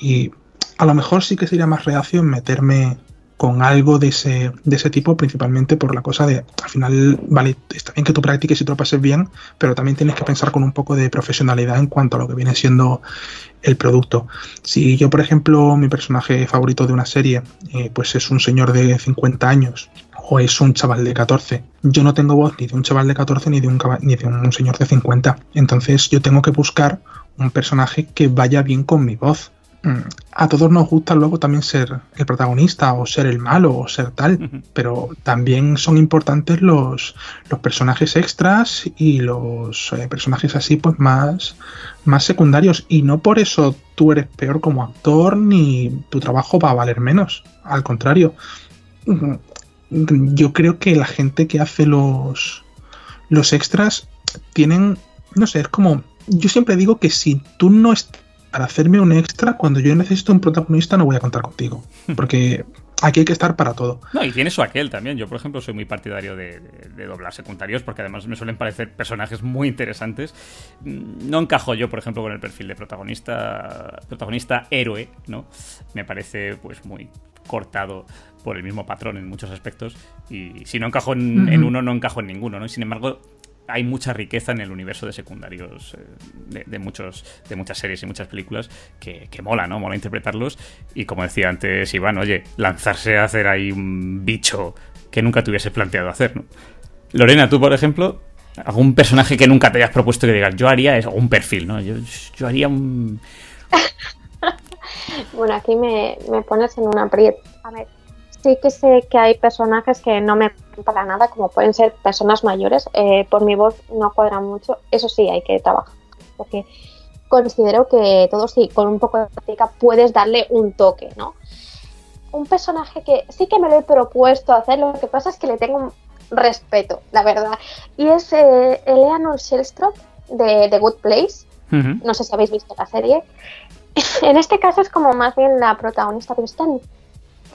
y a lo mejor sí que sería más reacio meterme con algo de ese, de ese tipo, principalmente por la cosa de, al final, vale, está bien que tú practiques y te lo pases bien, pero también tienes que pensar con un poco de profesionalidad en cuanto a lo que viene siendo el producto. Si yo, por ejemplo, mi personaje favorito de una serie, eh, pues es un señor de 50 años o es un chaval de 14, yo no tengo voz ni de un chaval de 14 ni de un, ni de un señor de 50. Entonces yo tengo que buscar un personaje que vaya bien con mi voz a todos nos gusta luego también ser el protagonista o ser el malo o ser tal, pero también son importantes los, los personajes extras y los eh, personajes así pues más, más secundarios. Y no por eso tú eres peor como actor ni tu trabajo va a valer menos, al contrario. Yo creo que la gente que hace los, los extras tienen, no sé, es como, yo siempre digo que si tú no estás para hacerme un extra, cuando yo necesito un protagonista no voy a contar contigo. Porque aquí hay que estar para todo. No, y tiene su aquel también. Yo, por ejemplo, soy muy partidario de, de, de, doblar secundarios porque además me suelen parecer personajes muy interesantes. No encajo yo, por ejemplo, con el perfil de protagonista, protagonista héroe, ¿no? Me parece pues muy cortado por el mismo patrón en muchos aspectos y si no encajo en, uh -huh. en uno no encajo en ninguno, ¿no? Y sin embargo, hay mucha riqueza en el universo de secundarios eh, de, de, muchos, de muchas series y muchas películas que, mola, ¿no? Mola interpretarlos. Y como decía antes Iván, oye, lanzarse a hacer ahí un bicho que nunca te hubiese planteado hacer, ¿no? Lorena, tú, por ejemplo, algún personaje que nunca te hayas propuesto que digas, yo haría es un perfil, ¿no? Yo, yo haría un. bueno, aquí me, me pones en una aprieto. A ver, sí que sé que hay personajes que no me para nada, como pueden ser personas mayores. Eh, por mi voz no cuadran mucho. Eso sí, hay que trabajar. Porque considero que todo sí, con un poco de práctica puedes darle un toque, ¿no? Un personaje que sí que me lo he propuesto hacer, lo que pasa es que le tengo un respeto, la verdad. Y es eh, Eleanor Shellstrop de The Good Place. Uh -huh. No sé si habéis visto la serie. en este caso es como más bien la protagonista, pero es tan,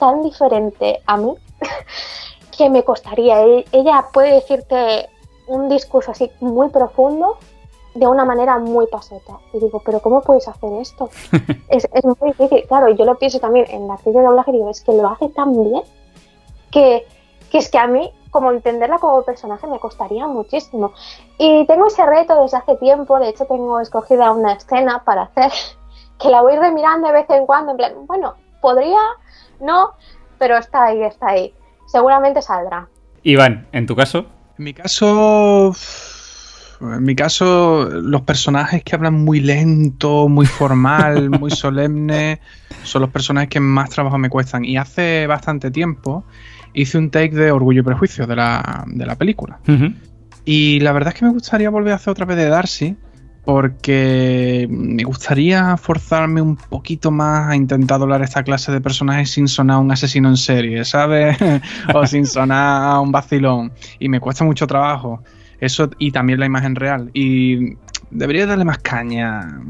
tan diferente a mí que me costaría. E-, Ella puede decirte un discurso así muy profundo de una manera muy pasota. Y digo, pero ¿cómo puedes hacer esto? es, es, muy difícil. Claro, yo lo pienso también en la actriz de doblaje y digo, es que lo hace tan bien que, que es que a mí, como entenderla como personaje, me costaría muchísimo. Y tengo ese reto desde hace tiempo. De hecho, tengo escogida una escena para hacer que la voy remirando de vez en cuando. En plan, bueno, podría, no, pero está ahí, está ahí. Seguramente saldrá. Iván, ¿en tu caso? En mi caso. En mi caso, los personajes que hablan muy lento, muy formal, muy solemne, son los personajes que más trabajo me cuestan. Y hace bastante tiempo hice un take de Orgullo y Prejuicio de la, de la película. Uh -huh. Y la verdad es que me gustaría volver a hacer otra vez de Darcy, porque me gustaría forzarme un poquito más a intentar doblar esta clase de personajes sin sonar un asesino en serie, ¿sabes? o sin sonar un vacilón. Y me cuesta mucho trabajo. Eso y también la imagen real. Y debería darle más caña.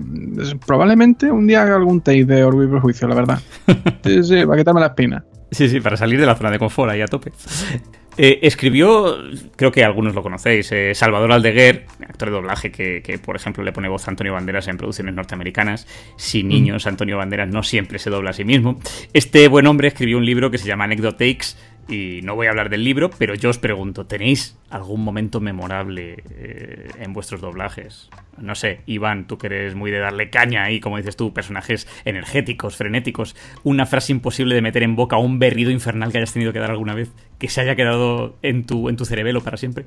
Probablemente un día haga algún take de Orgullo y Prejuicio, la verdad. Sí, sí, para quitarme la espina. Sí, sí, para salir de la zona de confort ahí a tope. Eh, escribió, creo que algunos lo conocéis, eh, Salvador Aldeguer, actor de doblaje que, por ejemplo, le pone voz a Antonio Banderas en producciones norteamericanas. Sin mm. niños, Antonio Banderas no siempre se dobla a sí mismo. Este buen hombre escribió un libro que se llama Anecdotakes y no voy a hablar del libro, pero yo os pregunto, ¿tenéis algún momento memorable eh, en vuestros doblajes? No sé, Iván, tú que eres muy de darle caña y, como dices tú, personajes energéticos, frenéticos, una frase imposible de meter en boca un berrido infernal que hayas tenido que dar alguna vez, que se haya quedado en tu, en tu cerebelo para siempre.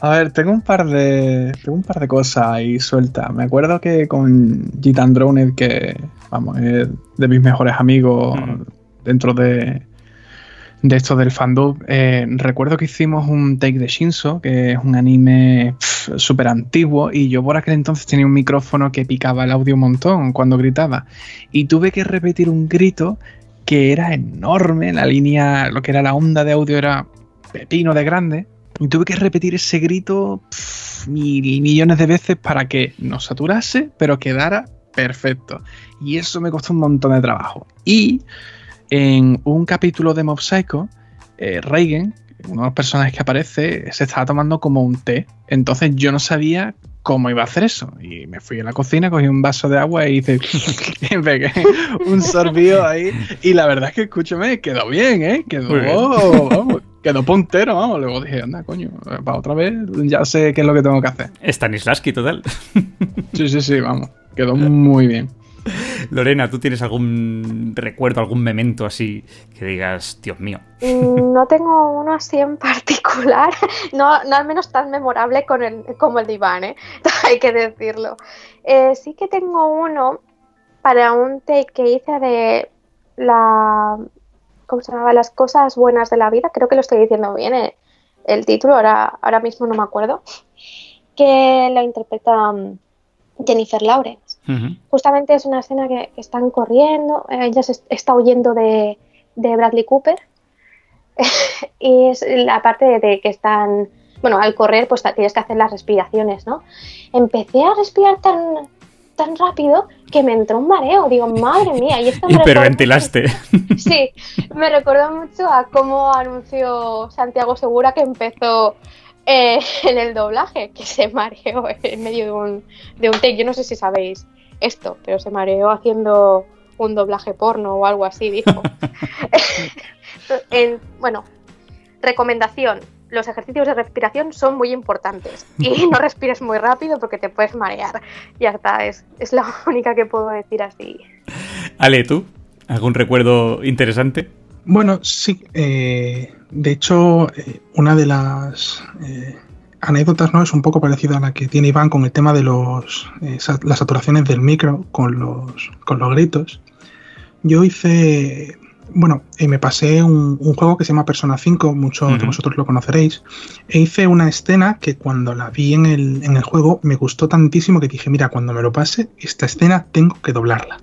A ver, tengo un par de. Tengo un par de cosas ahí sueltas. Me acuerdo que con Gitan Droned, que vamos, es de mis mejores amigos mm. dentro de, de esto del fandom, eh, recuerdo que hicimos un take de Shinso, que es un anime súper antiguo, y yo por aquel entonces tenía un micrófono que picaba el audio un montón cuando gritaba. Y tuve que repetir un grito que era enorme, la línea, lo que era la onda de audio era pepino de grande, y tuve que repetir ese grito mil millones de veces para que no saturase, pero quedara perfecto. Y eso me costó un montón de trabajo. Y en un capítulo de Mob Psycho, eh, Reagan, uno de los personajes que aparece, se estaba tomando como un té. Entonces yo no sabía cómo iba a hacer eso. Y me fui a la cocina, cogí un vaso de agua y hice un sorbido ahí. Y la verdad es que, escúchame, quedó bien, ¿eh? Quedó, vamos, quedó puntero, vamos. Luego dije, anda, coño, para otra vez ya sé qué es lo que tengo que hacer. Stanislavski total. sí, sí, sí, vamos. Quedó muy bien. Lorena, ¿tú tienes algún recuerdo, algún memento así que digas, Dios mío? Mm, no tengo uno así en particular, no, al menos tan memorable con el, como el de Iván, ¿eh? hay que decirlo. Eh, sí que tengo uno para un take que hice de la... ¿Cómo se llamaba? Las cosas buenas de la vida, creo que lo estoy diciendo bien eh, el título, ahora, ahora mismo no me acuerdo, que lo interpreta mm, Justamente es una escena que, están corriendo, ella se está huyendo de, Bradley Cooper y es la parte de, que están, bueno, al correr pues tienes que hacer las respiraciones, ¿no? Empecé a respirar tan, tan rápido que me entró un mareo, digo, madre mía, y esto me Hiperventilaste. Sí, me recordó mucho a cómo anunció Santiago Segura que empezó eh, en el doblaje, que se mareó en medio de un, de un take. Yo no sé si sabéis esto, pero se mareó haciendo un doblaje porno o algo así, dijo. bueno, recomendación. Los ejercicios de respiración son muy importantes y no respires muy rápido porque te puedes marear. Ya está, es, es la única que puedo decir así. Ale, ¿tú? ¿Algún recuerdo interesante? Bueno, sí. Eh, de hecho, eh, una de las eh, anécdotas no es un poco parecida a la que tiene Iván con el tema de los, las saturaciones del micro con los, con los gritos. Yo hice, bueno, me pasé un, juego que se llama Persona 5, muchos de vosotros lo conoceréis, e hice una escena que cuando la vi en el, en el juego me gustó tantísimo que dije, mira, cuando me lo pase, esta escena tengo que doblarla.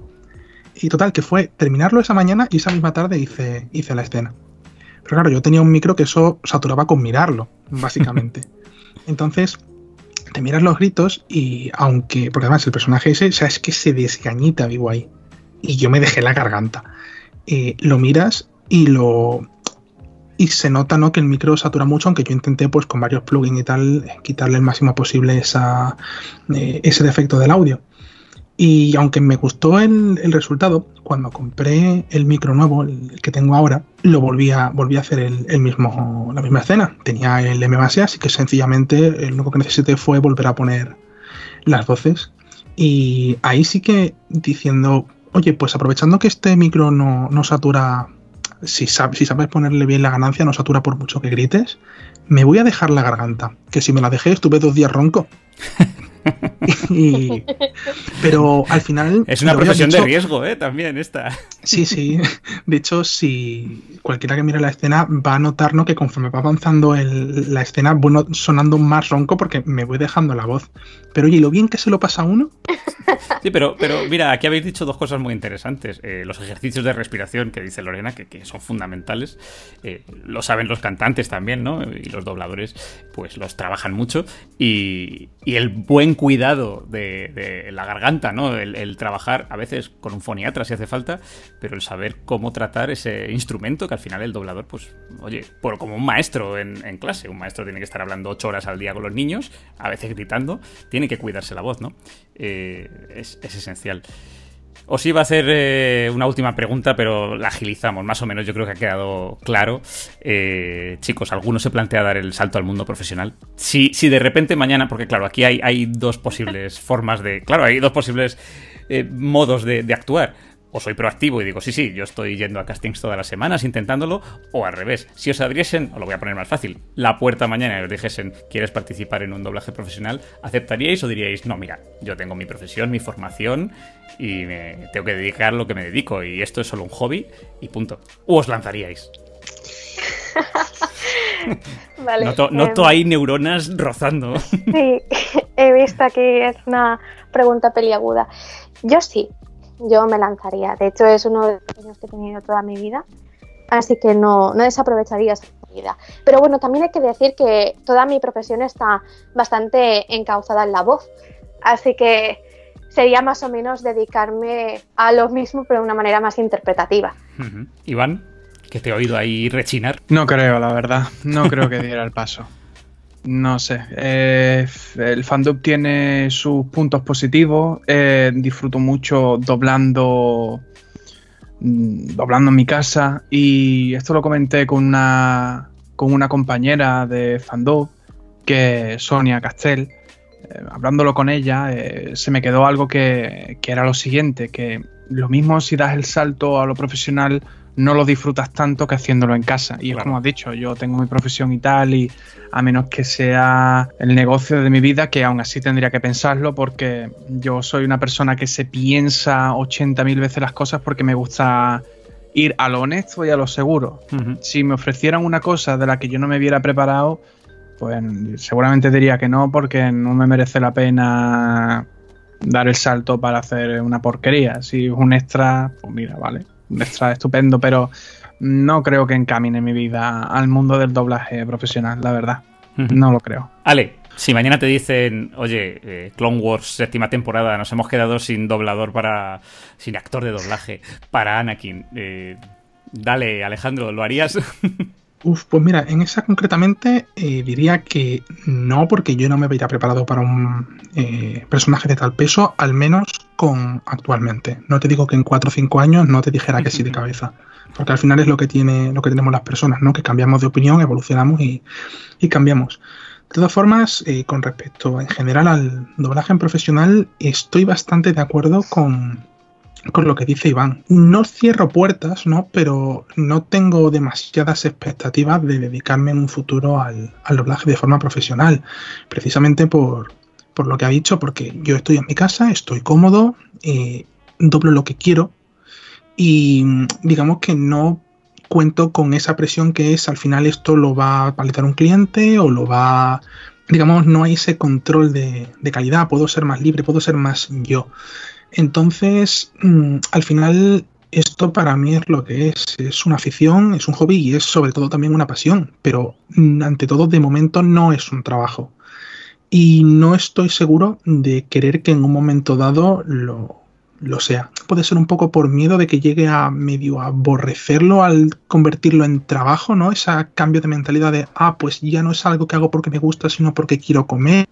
Y total, que fue terminarlo esa mañana y esa misma tarde hice, hice la escena. Pero claro, yo tenía un micro que eso saturaba con mirarlo, básicamente. Entonces, te miras los gritos y aunque, porque además el personaje ese, o sea, es que se desgañita vivo ahí. Y yo me dejé la garganta. Eh, lo miras y lo... Y se nota ¿no? que el micro satura mucho, aunque yo intenté pues con varios plugins y tal quitarle el máximo posible esa, eh, ese defecto del audio. Y aunque me gustó el, resultado, cuando compré el micro nuevo, el que tengo ahora, lo volví a, a hacer el, mismo, la misma escena. Tenía el M base, así que sencillamente lo único que necesité fue volver a poner las voces. Y ahí sí que diciendo, oye, pues aprovechando que este micro no, no satura, si, si sabes ponerle bien la ganancia, no satura por mucho que grites, me voy a dejar la garganta. Que si me la dejé, estuve dos días ronco. y, Pero al final... Es una profesión de riesgo, ¿eh? También esta. Sí, sí. De hecho, si cualquiera que mire la escena va a notar ¿no? que conforme va avanzando el- la escena, voy no- sonando más ronco porque me voy dejando la voz. Pero oye, ¿y lo bien que se lo pasa a uno? Sí, pero, pero mira, aquí habéis dicho dos cosas muy interesantes. Eh, los ejercicios de respiración que dice Lorena, que, que son fundamentales. Eh, lo saben los cantantes también, ¿no? Y los dobladores, pues los trabajan mucho. Y, y el cuidado de, la garganta, ¿no? El, trabajar a veces con un foniatra si hace falta, pero el saber cómo tratar ese instrumento que al final el doblador, pues, oye, por, como un maestro en, clase. Un maestro tiene que estar hablando ocho horas al día con los niños, a veces gritando, tiene que cuidarse la voz, ¿no? Eh, es esencial. Os iba a hacer eh, una última pregunta, pero la agilizamos, más o menos yo creo que ha quedado claro. Eh, chicos, ¿alguno se plantea dar el salto al mundo profesional? Si, si de repente mañana, porque claro, aquí hay, dos posibles formas de... Claro, hay dos posibles eh, modos de actuar. O soy proactivo y digo, sí, sí, yo estoy yendo a castings todas las semanas intentándolo, o al revés. Si os abriesen, os lo voy a poner más fácil, la puerta mañana y os dijesen, ¿quieres participar en un doblaje profesional? ¿Aceptaríais o diríais, no, mira, yo tengo mi profesión, mi formación y me tengo que dedicar lo que me dedico y esto es solo un hobby y punto? ¿O os lanzaríais? Vale. Noto, em, noto ahí neuronas rozando. Sí, he visto aquí, es una pregunta peliaguda. Yo sí, yo me lanzaría. De hecho, es uno de los sueños que he tenido toda mi vida. Así que no, no desaprovecharía esa vida. Pero bueno, también hay que decir que toda mi profesión está bastante encauzada en la voz. Así que sería más o menos dedicarme a lo mismo, pero de una manera más interpretativa. Iván, que te he oído ahí rechinar. No creo, la verdad. No creo que diera el paso. No sé. eh, el fandub tiene sus puntos positivos. eh, disfruto mucho doblando. mm, Doblando en mi casa. Y esto lo comenté con una. con una compañera de fandub. Que es Sonia Castel. Eh, hablándolo con ella. eh, se me quedó algo que, que era lo siguiente. Que lo mismo si das el salto a lo profesional no lo disfrutas tanto que haciéndolo en casa. Y es como has dicho, yo tengo mi profesión y tal, y a menos que sea el negocio de mi vida, que aún así tendría que pensarlo, porque yo soy una persona que se piensa 80.000 veces las cosas porque me gusta ir a lo honesto y a lo seguro. Si me ofrecieran una cosa de la que yo no me viera preparado, pues seguramente diría que no, porque no me merece la pena dar el salto para hacer una porquería. Si es un extra, pues mira, vale, extra estupendo, pero no creo que encamine mi vida al mundo del doblaje profesional, la verdad. No lo creo. Ale, si mañana te dicen, oye, eh, Clone Wars séptima temporada, nos hemos quedado sin doblador para. sin actor de doblaje para Anakin. eh, dale, Alejandro, ¿lo harías? Uf, pues mira, en esa concretamente eh, diría que no, porque yo no me veía preparado para un eh, personaje de tal peso, al menos con actualmente. No te digo que en 4 o 5 años no te dijera que sí de cabeza. Porque al final es lo que tiene, lo que tenemos las personas, ¿no? Que cambiamos de opinión, evolucionamos y, y cambiamos. De todas formas, eh, con respecto en general al doblaje en profesional, estoy bastante de acuerdo con, con lo que dice Iván. No cierro puertas, ¿no? Pero no tengo demasiadas expectativas de dedicarme en un futuro al, al doblaje de forma profesional. Precisamente por, por lo que ha dicho, porque yo estoy en mi casa, estoy cómodo, eh, doblo lo que quiero y digamos que no cuento con esa presión que es al final esto lo va a paletar un cliente o lo va digamos no hay ese control de, de calidad puedo ser más libre puedo ser más yo entonces mm, al final esto para mí es lo que es es una afición es un hobby y es sobre todo también una pasión pero mm, ante todo de momento no es un trabajo y no estoy seguro de querer que en un momento dado lo, lo sea. Puede ser un poco por miedo de que llegue a medio aborrecerlo al convertirlo en trabajo, ¿no? Ese cambio de mentalidad de, ah, pues ya no es algo que hago porque me gusta, sino porque quiero comer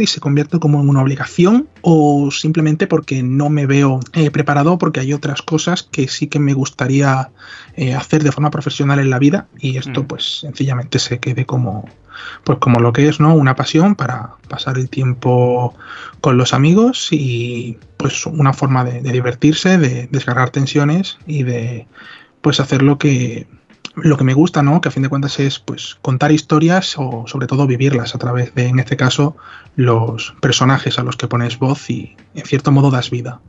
y se convierte como en una obligación o simplemente porque no me veo eh, preparado porque hay otras cosas que sí que me gustaría eh, hacer de forma profesional en la vida y esto Mm. pues sencillamente se quede como pues como lo que es no una pasión para pasar el tiempo con los amigos y pues una forma de, de divertirse de descargar tensiones y de pues hacer lo que lo que me gusta, ¿no? Que a fin de cuentas es pues contar historias o sobre todo vivirlas a través de, en este caso, los personajes a los que pones voz y en cierto modo das vida.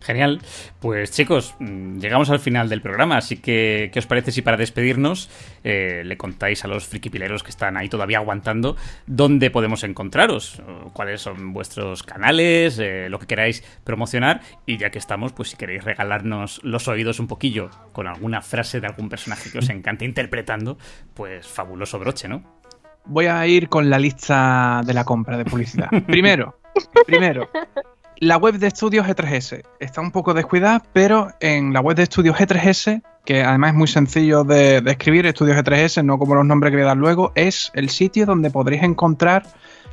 Genial. Pues chicos, mm, llegamos al final del programa, así que ¿qué os parece si para despedirnos eh, le contáis a los frikipileros que están ahí todavía aguantando dónde podemos encontraros? ¿Cuáles son vuestros canales? Eh, lo que queráis promocionar. Y ya que estamos, pues si queréis regalarnos los oídos un poquillo con alguna frase de algún personaje que os encante interpretando, pues fabuloso broche, ¿no? Voy a ir con la lista de la compra de publicidad. Primero, primero, la web de estudios G3S está un poco descuidada, pero en la web de estudios G3S, que además es muy sencillo de, de, escribir, estudios G3S, no como los nombres que voy a dar luego, es el sitio donde podréis encontrar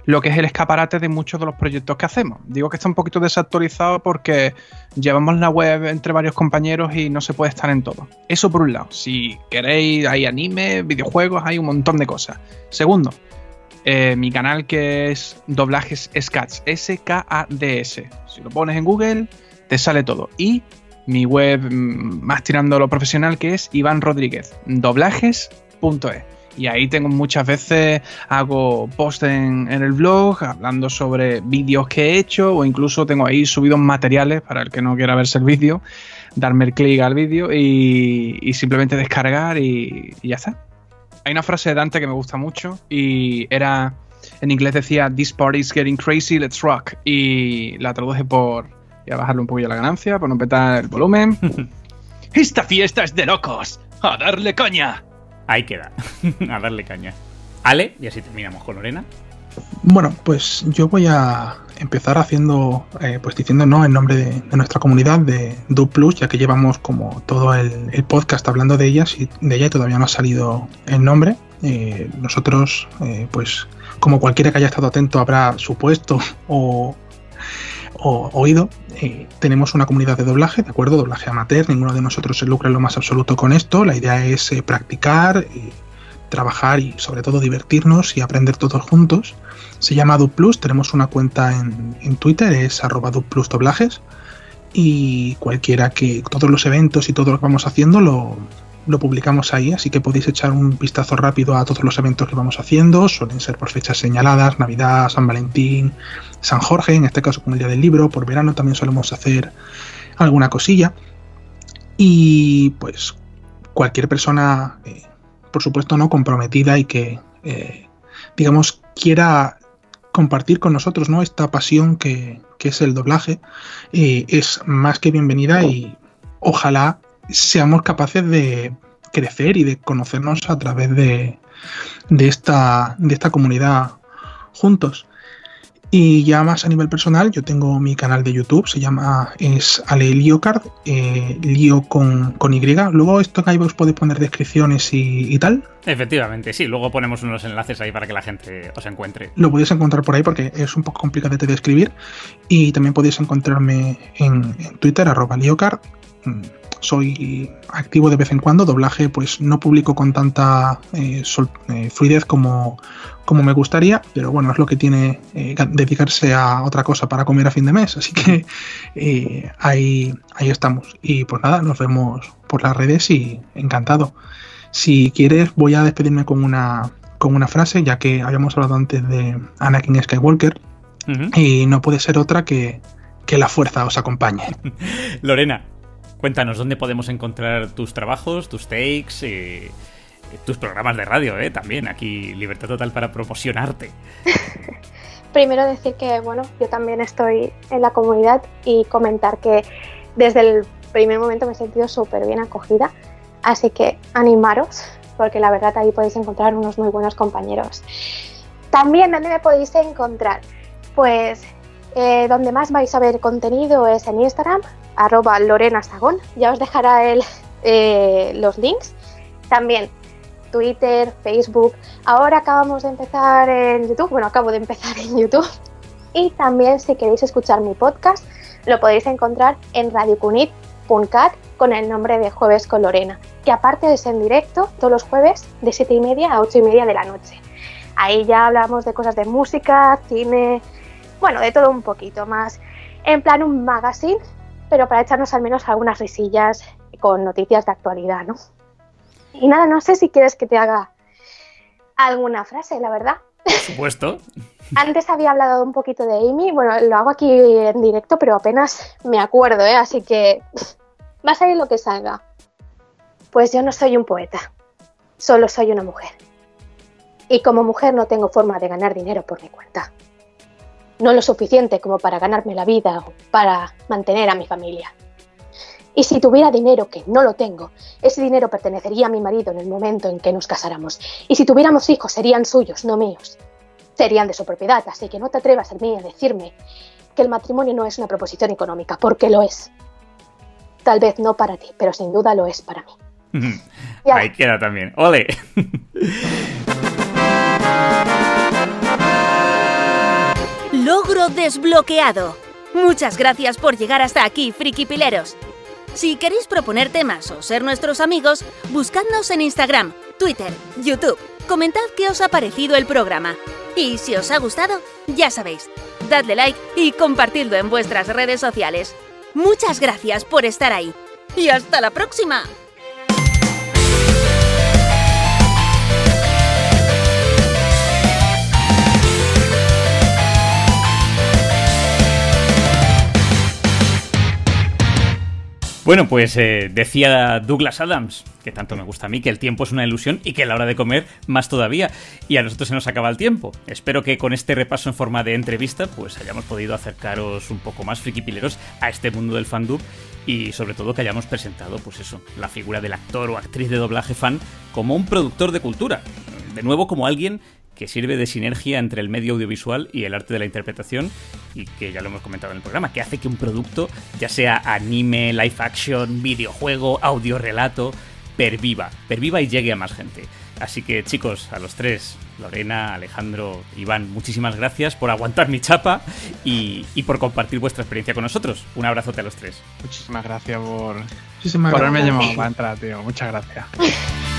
lo que es el escaparate de muchos de los proyectos que hacemos. Digo que está un poquito desactualizado porque llevamos la web entre varios compañeros y no se puede estar en todo. Eso por un lado. Si queréis, hay anime, videojuegos, hay un montón de cosas. Segundo, eh, mi canal que es Doblajes Skats, S-K-A-D-S. Si lo pones en Google, te sale todo. Y mi web mm, más tirando lo profesional que es Iván Rodríguez, doblajes.es. Y ahí tengo muchas veces, hago post en, el blog hablando sobre vídeos que he hecho o incluso tengo ahí subidos materiales para el que no quiera verse el vídeo, darme el clic al vídeo y, y, simplemente descargar y, y ya está hay una frase de Dante que me gusta mucho y era, en inglés decía, This party is getting crazy, let's rock. Y la traduje por, voy a bajarle un poquillo la ganancia, por no petar el volumen. Esta fiesta es de locos, a darle caña. Ahí queda, a darle caña. Ale, y así terminamos con Lorena. Bueno, pues yo voy a empezar haciendo, eh, pues diciendo no en nombre de, nuestra comunidad de Du Plus, ya que llevamos como todo el, podcast hablando de ellas y de ella y todavía no ha salido el nombre. Eh, nosotros, eh, pues como cualquiera que haya estado atento habrá supuesto o, o oído, tenemos una comunidad de doblaje, ¿de acuerdo? Doblaje amateur, ninguno de nosotros se lucra en lo más absoluto con esto. La idea es practicar trabajar y sobre todo divertirnos y aprender todos juntos. Se llama DuPlus, tenemos una cuenta en, en Twitter, es arroba DuPlus doblajes y cualquiera que todos los eventos y todo lo que vamos haciendo lo, lo, publicamos ahí, así que podéis echar un vistazo rápido a todos los eventos que vamos haciendo, suelen ser por fechas señaladas, Navidad, San Valentín, San Jorge, en este caso como el Día del Libro, por verano también solemos hacer alguna cosilla y pues cualquier persona eh, por supuesto no comprometida y que eh, digamos quiera compartir con nosotros no esta pasión que, que es el doblaje eh, es más que bienvenida y ojalá seamos capaces de crecer y de conocernos a través de, de esta de esta comunidad juntos y ya más a nivel personal, yo tengo mi canal de YouTube, se llama es Ale Liocard, eh, Lío con, con, Y. Luego esto en iVoox podéis poner descripciones y, y, tal. Efectivamente, sí, luego ponemos unos enlaces ahí para que la gente os encuentre. Lo podéis encontrar por ahí porque es un poco complicado de escribir. Y también podéis encontrarme en, en Twitter, arroba Liocard. Soy activo de vez en cuando, doblaje pues no publico con tanta eh, sol, eh, fluidez como, como me gustaría, pero bueno, es lo que tiene eh, dedicarse a otra cosa para comer a fin de mes, así que eh, ahí, ahí estamos. Y pues nada, nos vemos por las redes y encantado. Si quieres, voy a despedirme con una, con una frase, ya que habíamos hablado antes de Anakin Skywalker, uh -huh. y no puede ser otra que, que la fuerza os acompañe. Lorena, cuéntanos dónde podemos encontrar tus trabajos, tus takes y tus programas de radio, ¿eh? También aquí libertad total para promocionarte. Primero decir que, bueno, yo también estoy en la comunidad y comentar que desde el primer momento me he sentido súper bien acogida, así que animaros, porque la verdad ahí podéis encontrar unos muy buenos compañeros. También, ¿dónde me podéis encontrar? Pues eh, donde más vais a ver contenido es en Instagram, arroba Lorena Sagón, ya os dejará el, eh, los links. También Twitter, Facebook. Ahora acabamos de empezar en YouTube, bueno, acabo de empezar en YouTube. Y también si queréis escuchar mi podcast, lo podéis encontrar en radiocunit.cat con el nombre de Jueves con Lorena, que aparte es en directo todos los jueves de 7 y media a 8 y media de la noche. Ahí ya hablamos de cosas de música, cine, bueno, de todo un poquito más. En plan un magazine, pero para echarnos al menos algunas risillas con noticias de actualidad, ¿no? Y nada, no sé si quieres que te haga alguna frase, la verdad. Por supuesto. Antes había hablado un poquito de Amy, bueno, lo hago aquí en directo, pero apenas me acuerdo, ¿eh? así que va a salir lo que salga. Pues yo no soy un poeta, solo soy una mujer. Y como mujer no tengo forma de ganar dinero por mi cuenta. No lo suficiente como para ganarme la vida o para mantener a mi familia. Y si tuviera dinero, que no lo tengo, ese dinero pertenecería a mi marido en el momento en que nos casáramos. Y si tuviéramos hijos, serían suyos, no míos. Serían de su propiedad, así que no te atrevas a mí a decirme que el matrimonio no es una proposición económica, porque lo es. Tal vez no para ti, pero sin duda lo es para mí. Ahí queda también. ¡Ole! Logro desbloqueado. Muchas gracias por llegar hasta aquí, friki pileros. Si queréis proponer temas o ser nuestros amigos, buscadnos en Instagram, Twitter, YouTube. Comentad qué os ha parecido el programa. Y si os ha gustado, ya sabéis, dadle like y compartidlo en vuestras redes sociales. Muchas gracias por estar ahí. Y hasta la próxima. Bueno, pues eh, decía Douglas Adams, que tanto me gusta a mí, que el tiempo es una ilusión y que la hora de comer más todavía. Y a nosotros se nos acaba el tiempo. Espero que con este repaso en forma de entrevista, pues hayamos podido acercaros un poco más, frikipileros, a este mundo del fandub y sobre todo que hayamos presentado, pues eso, la figura del actor o actriz de doblaje fan como un productor de cultura. De nuevo, como alguien que sirve de sinergia entre el medio audiovisual y el arte de la interpretación y que ya lo hemos comentado en el programa, que hace que un producto, ya sea anime, live action, videojuego, audio relato, perviva, perviva y llegue a más gente. Así que chicos, a los tres, Lorena, Alejandro, Iván, muchísimas gracias por aguantar mi chapa y, y por compartir vuestra experiencia con nosotros. Un abrazote a los tres. Muchísimas gracias por, Muchísimas por haberme llamado para entrar, tío. Muchas gracias.